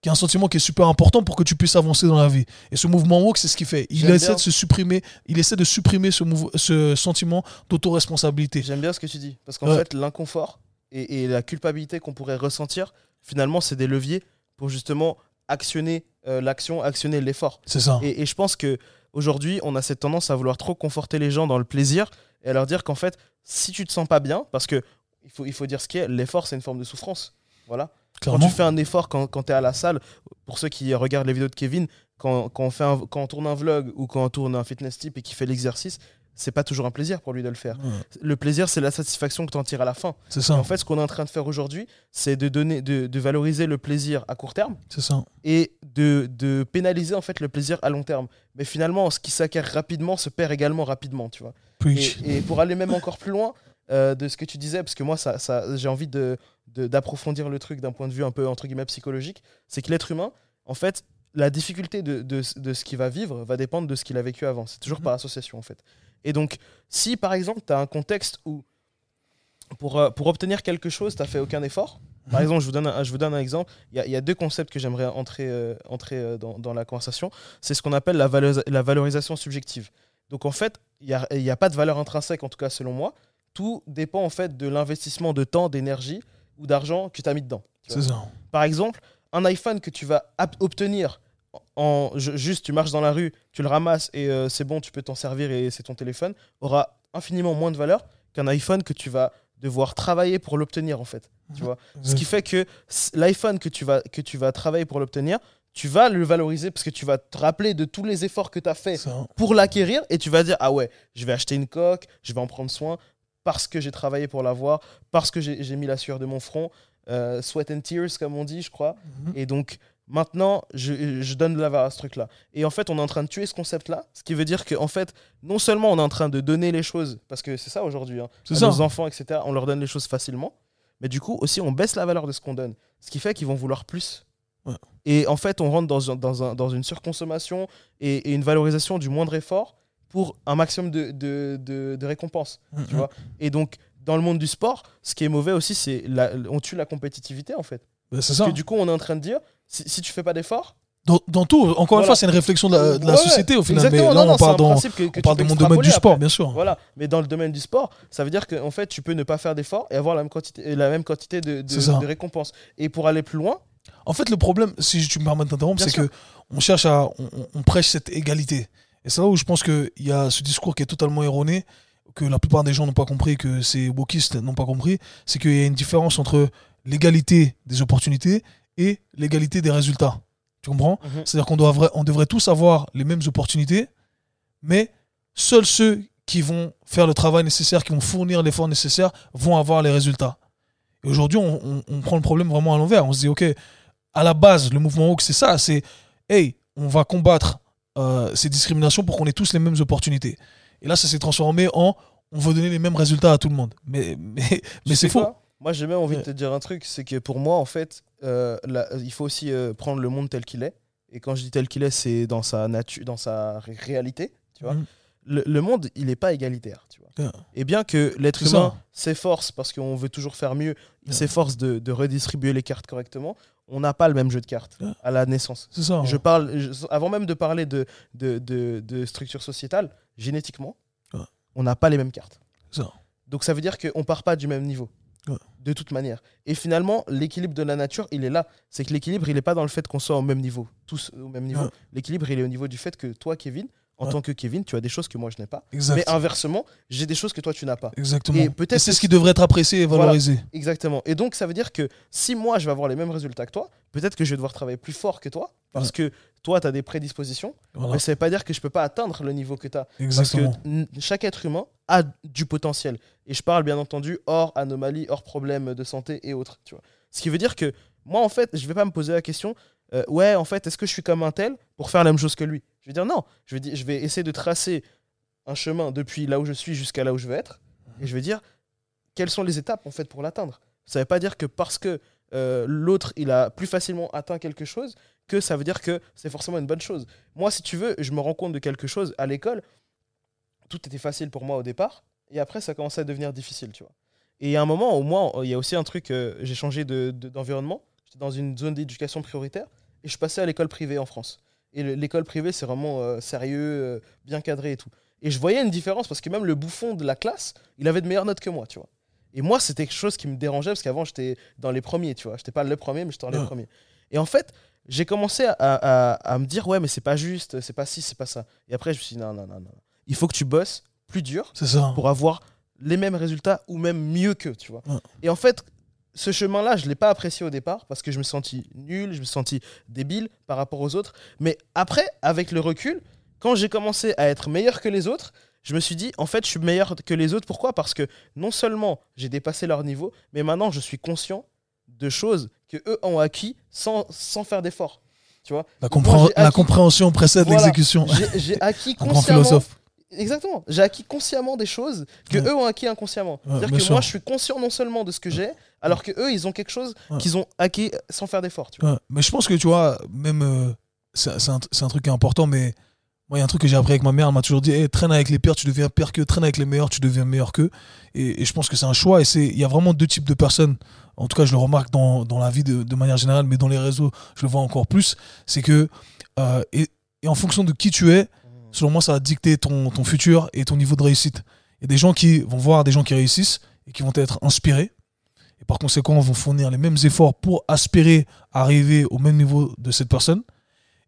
qui est un sentiment qui est super important pour que tu puisses avancer dans la vie. Et ce mouvement woke, c'est ce qu'il fait. Il essaie bien. de se supprimer, il essaie de supprimer ce, ce sentiment d'autoresponsabilité. J'aime bien ce que tu dis. Parce qu'en Ouais. fait, l'inconfort et, et la culpabilité qu'on pourrait ressentir, finalement, c'est des leviers pour justement actionner euh, l'action, actionner l'effort. C'est ça. Et, et je pense que aujourd'hui, on a cette tendance à vouloir trop conforter les gens dans le plaisir et à leur dire qu'en fait, si tu te sens pas bien, parce que il faut, il faut dire ce qui est, l'effort, c'est une forme de souffrance. Voilà. Quand tu fais un effort quand, quand tu es à la salle, pour ceux qui regardent les vidéos de Kevin, quand, quand on fait un- quand on tourne un vlog ou quand on tourne un fitness tip et qu'il fait l'exercice, c'est pas toujours un plaisir pour lui de le faire. Ouais, Le plaisir, c'est la satisfaction que tu en tires à la fin. C'est Et ça. en fait, ce qu'on est en train de faire aujourd'hui, c'est de, donner, de, de valoriser le plaisir à court terme C'est ça. et de, de pénaliser en fait le plaisir à long terme. Mais finalement, ce qui s'acquiert rapidement se perd également rapidement, tu vois. Et, et pour aller même encore plus loin euh, de ce que tu disais, parce que moi, ça, ça, j'ai envie de, d'approfondir le truc d'un point de vue un peu entre guillemets psychologique, c'est que l'être humain, en fait, la difficulté de, de, de ce qu'il va vivre va dépendre de ce qu'il a vécu avant. C'est toujours Mhm. par association, en fait. Et donc, si par exemple, tu as un contexte où pour, euh, pour obtenir quelque chose, tu n'as fait aucun effort, par Mhm. exemple, je vous donne un, je vous donne un exemple. Il y a, il y a deux concepts que j'aimerais entrer, euh, entrer dans, dans la conversation. C'est ce qu'on appelle la, la valorisation subjective. Donc en fait, il n'y a, il y a pas de valeur intrinsèque, en tout cas selon moi. Tout dépend en fait de l'investissement de temps, d'énergie ou d'argent que tu as mis dedans. C'est ça. Par exemple, un iPhone que tu vas obtenir en juste tu marches dans la rue, tu le ramasses et euh, c'est bon, tu peux t'en servir et c'est ton téléphone, aura infiniment moins de valeur qu'un iPhone que tu vas devoir travailler pour l'obtenir en fait. Tu vois Ce qui fait que l'iPhone que tu vas que tu vas travailler pour l'obtenir, tu vas le valoriser parce que tu vas te rappeler de tous les efforts que tu as fait Ça. pour l'acquérir et tu vas dire ah ouais, je vais acheter une coque, je vais en prendre soin parce que j'ai travaillé pour l'avoir, parce que j'ai mis la sueur de mon front, euh, sweat and tears comme on dit, je crois. Mhm. Et donc maintenant, je, je donne de la valeur à ce truc-là. Et en fait, on est en train de tuer ce concept-là, ce qui veut dire qu'en fait, non seulement on est en train de donner les choses, parce que c'est ça aujourd'hui, hein, C'est à ça. nos enfants, etc., on leur donne les choses facilement, mais du coup aussi on baisse la valeur de ce qu'on donne, ce qui fait qu'ils vont vouloir plus. Ouais. Et en fait, on rentre dans, un- dans, un- dans une surconsommation et, et une valorisation du moindre effort pour un maximum de, de, de- de récompenses. Mhm. Tu vois Et donc, dans le monde du sport, ce qui est mauvais aussi, c'est la- on tue la compétitivité en fait. Ben, Parce ça. que du coup, on est en train de dire, si, si tu fais pas d'effort, Dans, dans tout, encore une fois, c'est une réflexion de la, de la Ouais, société au final. Mais là, non, on parle dans, que- que on parle de mon domaine du sport, après. bien sûr. Voilà, mais dans le domaine du sport, ça veut dire qu'en fait, tu peux ne pas faire d'efforts et avoir la même quantité, la même quantité de, de, de récompenses. Et pour aller plus loin, En fait, le problème, si tu me permets d'interrompre, Bien c'est que on cherche à, on- on prêche cette égalité. Et c'est là où je pense qu'il y a ce discours qui est totalement erroné, que la plupart des gens n'ont pas compris, que ces wokistes n'ont pas compris, c'est qu'il y a une différence entre l'égalité des opportunités et l'égalité des résultats. Tu comprends? Mhm. C'est-à-dire qu'on vra- on devrait tous avoir les mêmes opportunités, mais seuls ceux qui vont faire le travail nécessaire, qui vont fournir l'effort nécessaire, vont avoir les résultats. Et aujourd'hui, on, on- on prend le problème vraiment à l'envers. On se dit, OK, à la base, le mouvement woke, c'est ça. C'est, hey, on va combattre euh, ces discriminations pour qu'on ait tous les mêmes opportunités. Et là, ça s'est transformé en on veut donner les mêmes résultats à tout le monde. Mais, mais, mais c'est faux. Moi, j'ai même envie Ouais. de te dire un truc, c'est que pour moi, en fait, euh, il faut aussi euh, prendre le monde tel qu'il est. Et quand je dis tel qu'il est, c'est dans sa nature, dans sa ré- réalité. Tu vois Mhm. le, le monde, il n'est pas égalitaire. Tu vois Yeah. et bien que l'être humain s'efforce parce qu'on veut toujours faire mieux, il Yeah. s'efforce de, de redistribuer les cartes correctement. On n'a pas le même jeu de cartes Yeah. à la naissance. C'est ça. Je parle, je- avant même de parler de, de, de, de structure sociétale, génétiquement, Ouais. on n'a pas les mêmes cartes. Ça. Donc ça veut dire qu'on part pas du même niveau. Ouais. De toute manière. Et finalement, l'équilibre de la nature, il est là. C'est que l'équilibre, il n'est pas dans le fait qu'on soit au même niveau, tous au même niveau. Ouais. L'équilibre, il est au niveau du fait que toi, Kevin, en Ouais. tant que Kevin, tu as des choses que moi, je n'ai pas. Exact. Mais inversement, j'ai des choses que toi, tu n'as pas. Exactement. Et peut-être c'est ce qui devrait être apprécié et Voilà. valorisé. Exactement. Et donc, ça veut dire que si moi, je vais avoir les mêmes résultats que toi, peut-être que je vais devoir travailler plus fort que toi, parce Ouais. que toi, tu as des prédispositions. Voilà. Mais ça veut pas dire que je peux pas atteindre le niveau que tu as. Parce que chaque être humain a du potentiel. Et je parle bien entendu hors anomalie, hors problème de santé et autres. Tu vois. Ce qui veut dire que moi, en fait, je vais pas me poser la question, euh, ouais, en fait, est-ce que je suis comme un tel pour faire la même chose que lui? Je vais dire non. Je vais, dire, je vais essayer de tracer un chemin depuis là où je suis jusqu'à là où je veux être. Et je vais dire quelles sont les étapes en fait pour l'atteindre? Ça veut pas dire que parce que euh, l'autre il a plus facilement atteint quelque chose que ça veut dire que c'est forcément une bonne chose. Moi, si tu veux, je me rends compte de quelque chose à l'école. Tout était facile pour moi au départ, et après ça commençait à devenir difficile, tu vois. Et a un moment, au moins, il y a aussi un truc, euh, j'ai changé de- de- d'environnement. J'étais dans une zone d'éducation prioritaire, et je passais à l'école privée en France. Et le- l'école privée, c'est vraiment euh, sérieux, euh, bien cadré et tout. Et je voyais une différence parce que même le bouffon de la classe, il avait de meilleures notes que moi, tu vois. Et moi, c'était quelque chose qui me dérangeait parce qu'avant, j'étais dans les premiers, tu vois. J'étais pas le premier, mais j'étais dans les Ouais. premiers. Et en fait, j'ai commencé à, à- à me dire, ouais, mais c'est pas juste, c'est pas ci, c'est pas ça. Et après, je me suis dit, non, non, non, non. Il faut que tu bosses plus dur ça. pour avoir les mêmes résultats ou même mieux qu'eux, tu vois. Ouais. Et en fait, ce chemin-là, je l'ai pas apprécié au départ parce que je me suis senti nul, je me suis senti débile par rapport aux autres. Mais après, avec le recul, quand j'ai commencé à être meilleur que les autres, je me suis dit, en fait, je suis meilleur que les autres. Pourquoi? Parce que non seulement j'ai dépassé leur niveau, mais maintenant, je suis conscient de choses que eux ont acquis sans, sans faire d'effort. Tu vois? La, compré- compréhension précède l'exécution. J'ai j'ai acquis consciemment philosophe. Exactement. J'ai acquis consciemment des choses que Ouais. eux ont acquis inconsciemment. Ouais, C'est-à-dire que sûr. moi, je suis conscient non seulement de ce que j'ai, alors que eux, ils ont quelque chose Ouais. qu'ils ont acquis sans faire d'effort. Ouais, mais je pense que tu vois, même euh, c'est un, un truc qui est important, mais moi, il y a un truc que j'ai appris avec ma mère. Elle m'a toujours dit hey, traîne avec les pires, tu deviens pire qu'eux, traîne avec les meilleurs, tu deviens meilleur qu'eux. Et, et je pense que c'est un choix. Et c'est- il y a vraiment deux types de personnes. En tout cas, je le remarque dans, dans la vie de, de manière générale, mais dans les réseaux, je le vois encore plus. C'est que, euh, et, et en fonction de qui tu es, selon moi, ça va dicter ton, ton futur et ton niveau de réussite. Il y a des gens qui vont voir des gens qui réussissent et qui vont être inspirés. Et par conséquent, vont fournir les mêmes efforts pour aspirer à arriver au même niveau de cette personne.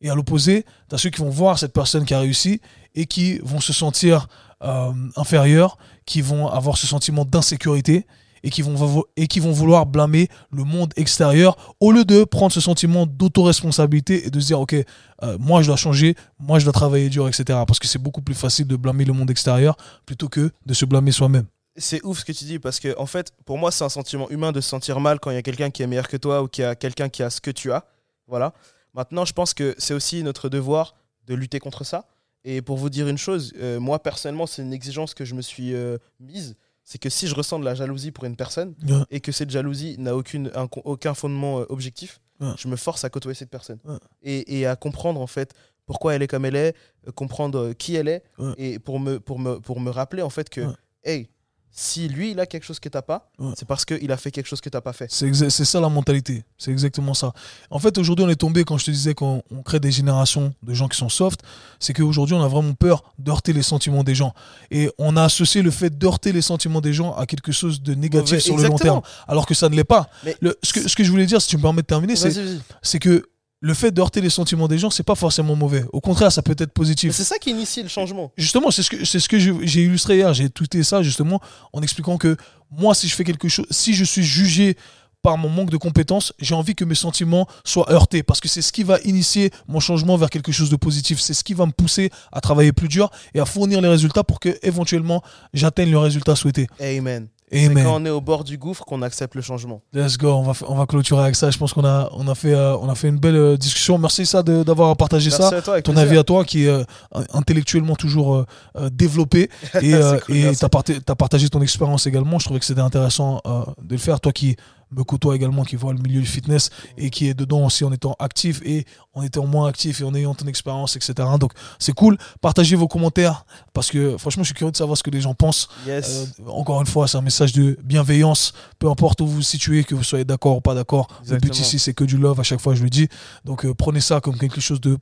Et à l'opposé, tu ceux qui vont voir cette personne qui a réussi et qui vont se sentir euh, inférieurs, qui vont avoir ce sentiment d'insécurité et qui, vont, et qui vont vouloir blâmer le monde extérieur au lieu de prendre ce sentiment d'autoresponsabilité et de se dire, OK, euh, moi je dois changer, moi je dois travailler dur, etc. Parce que c'est beaucoup plus facile de blâmer le monde extérieur plutôt que de se blâmer soi-même. C'est ouf ce que tu dis parce que, en fait, pour moi, c'est un sentiment humain de se sentir mal quand il y a quelqu'un qui est meilleur que toi ou qu'il y a quelqu'un qui a ce que tu as. Voilà. Maintenant, je pense que c'est aussi notre devoir de lutter contre ça. Et pour vous dire une chose, euh, moi personnellement, c'est une exigence que je me suis euh, mise. C'est que si je ressens de la jalousie pour une personne Ouais. et que cette jalousie n'a aucune, un- aucun fondement euh, objectif, Ouais. je me force à côtoyer cette personne Ouais. et, et à comprendre en fait pourquoi elle est comme elle est, comprendre qui elle est et pour me, pour, me, pour me rappeler en fait que, hey, si lui il a quelque chose que t'as pas, Ouais. c'est parce qu'il a fait quelque chose que t'as pas fait. C'est ça la mentalité. C'est exactement ça. En fait, aujourd'hui, on est tombé, quand je te disais qu'on on crée des générations de gens qui sont soft, c'est qu'aujourd'hui, on a vraiment peur d'heurter les sentiments des gens. Et on a associé le fait d'heurter les sentiments des gens à quelque chose de négatif Mauvais. sur le long terme, alors que ça ne l'est pas. Le- ce, que, ce que je voulais dire, si tu me permets de terminer, c'est que le fait d'heurter les sentiments des gens, c'est pas forcément mauvais. Au contraire, ça peut être positif. c'est ça qui initie le changement. Justement, c'est ce que, c'est ce que j'ai j'ai illustré hier. J'ai tweeté ça justement en expliquant que moi, si je fais quelque chose, si je suis jugé par mon manque de compétences, j'ai envie que mes sentiments soient heurtés parce que c'est ce qui va initier mon changement vers quelque chose de positif. C'est ce qui va me pousser à travailler plus dur et à fournir les résultats pour que éventuellement j'atteigne le résultat souhaité. Amen. C'est quand on est au bord du gouffre qu'on accepte le changement. Let's go, on va, on va clôturer avec ça. Je pense qu'on a, on a, fait, euh, on a fait une belle euh, discussion. Merci ça de- d'avoir partagé Merci ça. à toi, Ton plaisir. avis à toi qui est euh, intellectuellement toujours développé et cool, t'as parté- t'as partagé ton expérience également. Je trouvais que c'était intéressant de le faire. Toi qui me côtoie également, qui voit le milieu du fitness et qui est dedans aussi en étant actif et en étant moins actif et en ayant ton expérience, etc. Donc c'est cool. Partagez vos commentaires parce que franchement, je suis curieux de savoir ce que les gens pensent. Yes. Euh, encore une fois, c'est un message de bienveillance, peu importe où vous vous situez, que vous soyez d'accord ou pas d'accord. Le but ici, c'est que du love, à chaque fois, je le dis. Donc, euh, prenez ça comme quelque chose de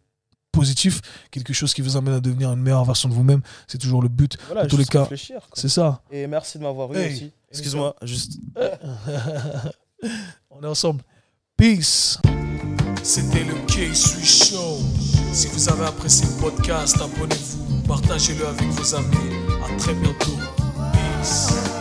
positif, quelque chose qui vous amène à devenir une meilleure version de vous-même. C'est toujours le but. voilà, dans tous les cas. C'est ça. Et merci de m'avoir eu Hey. aussi. Excuse-moi, juste. On est ensemble. Peace. C'était le K-Swiss Show. Si vous avez apprécié le podcast, abonnez-vous, partagez-le avec vos amis. À très bientôt. Peace.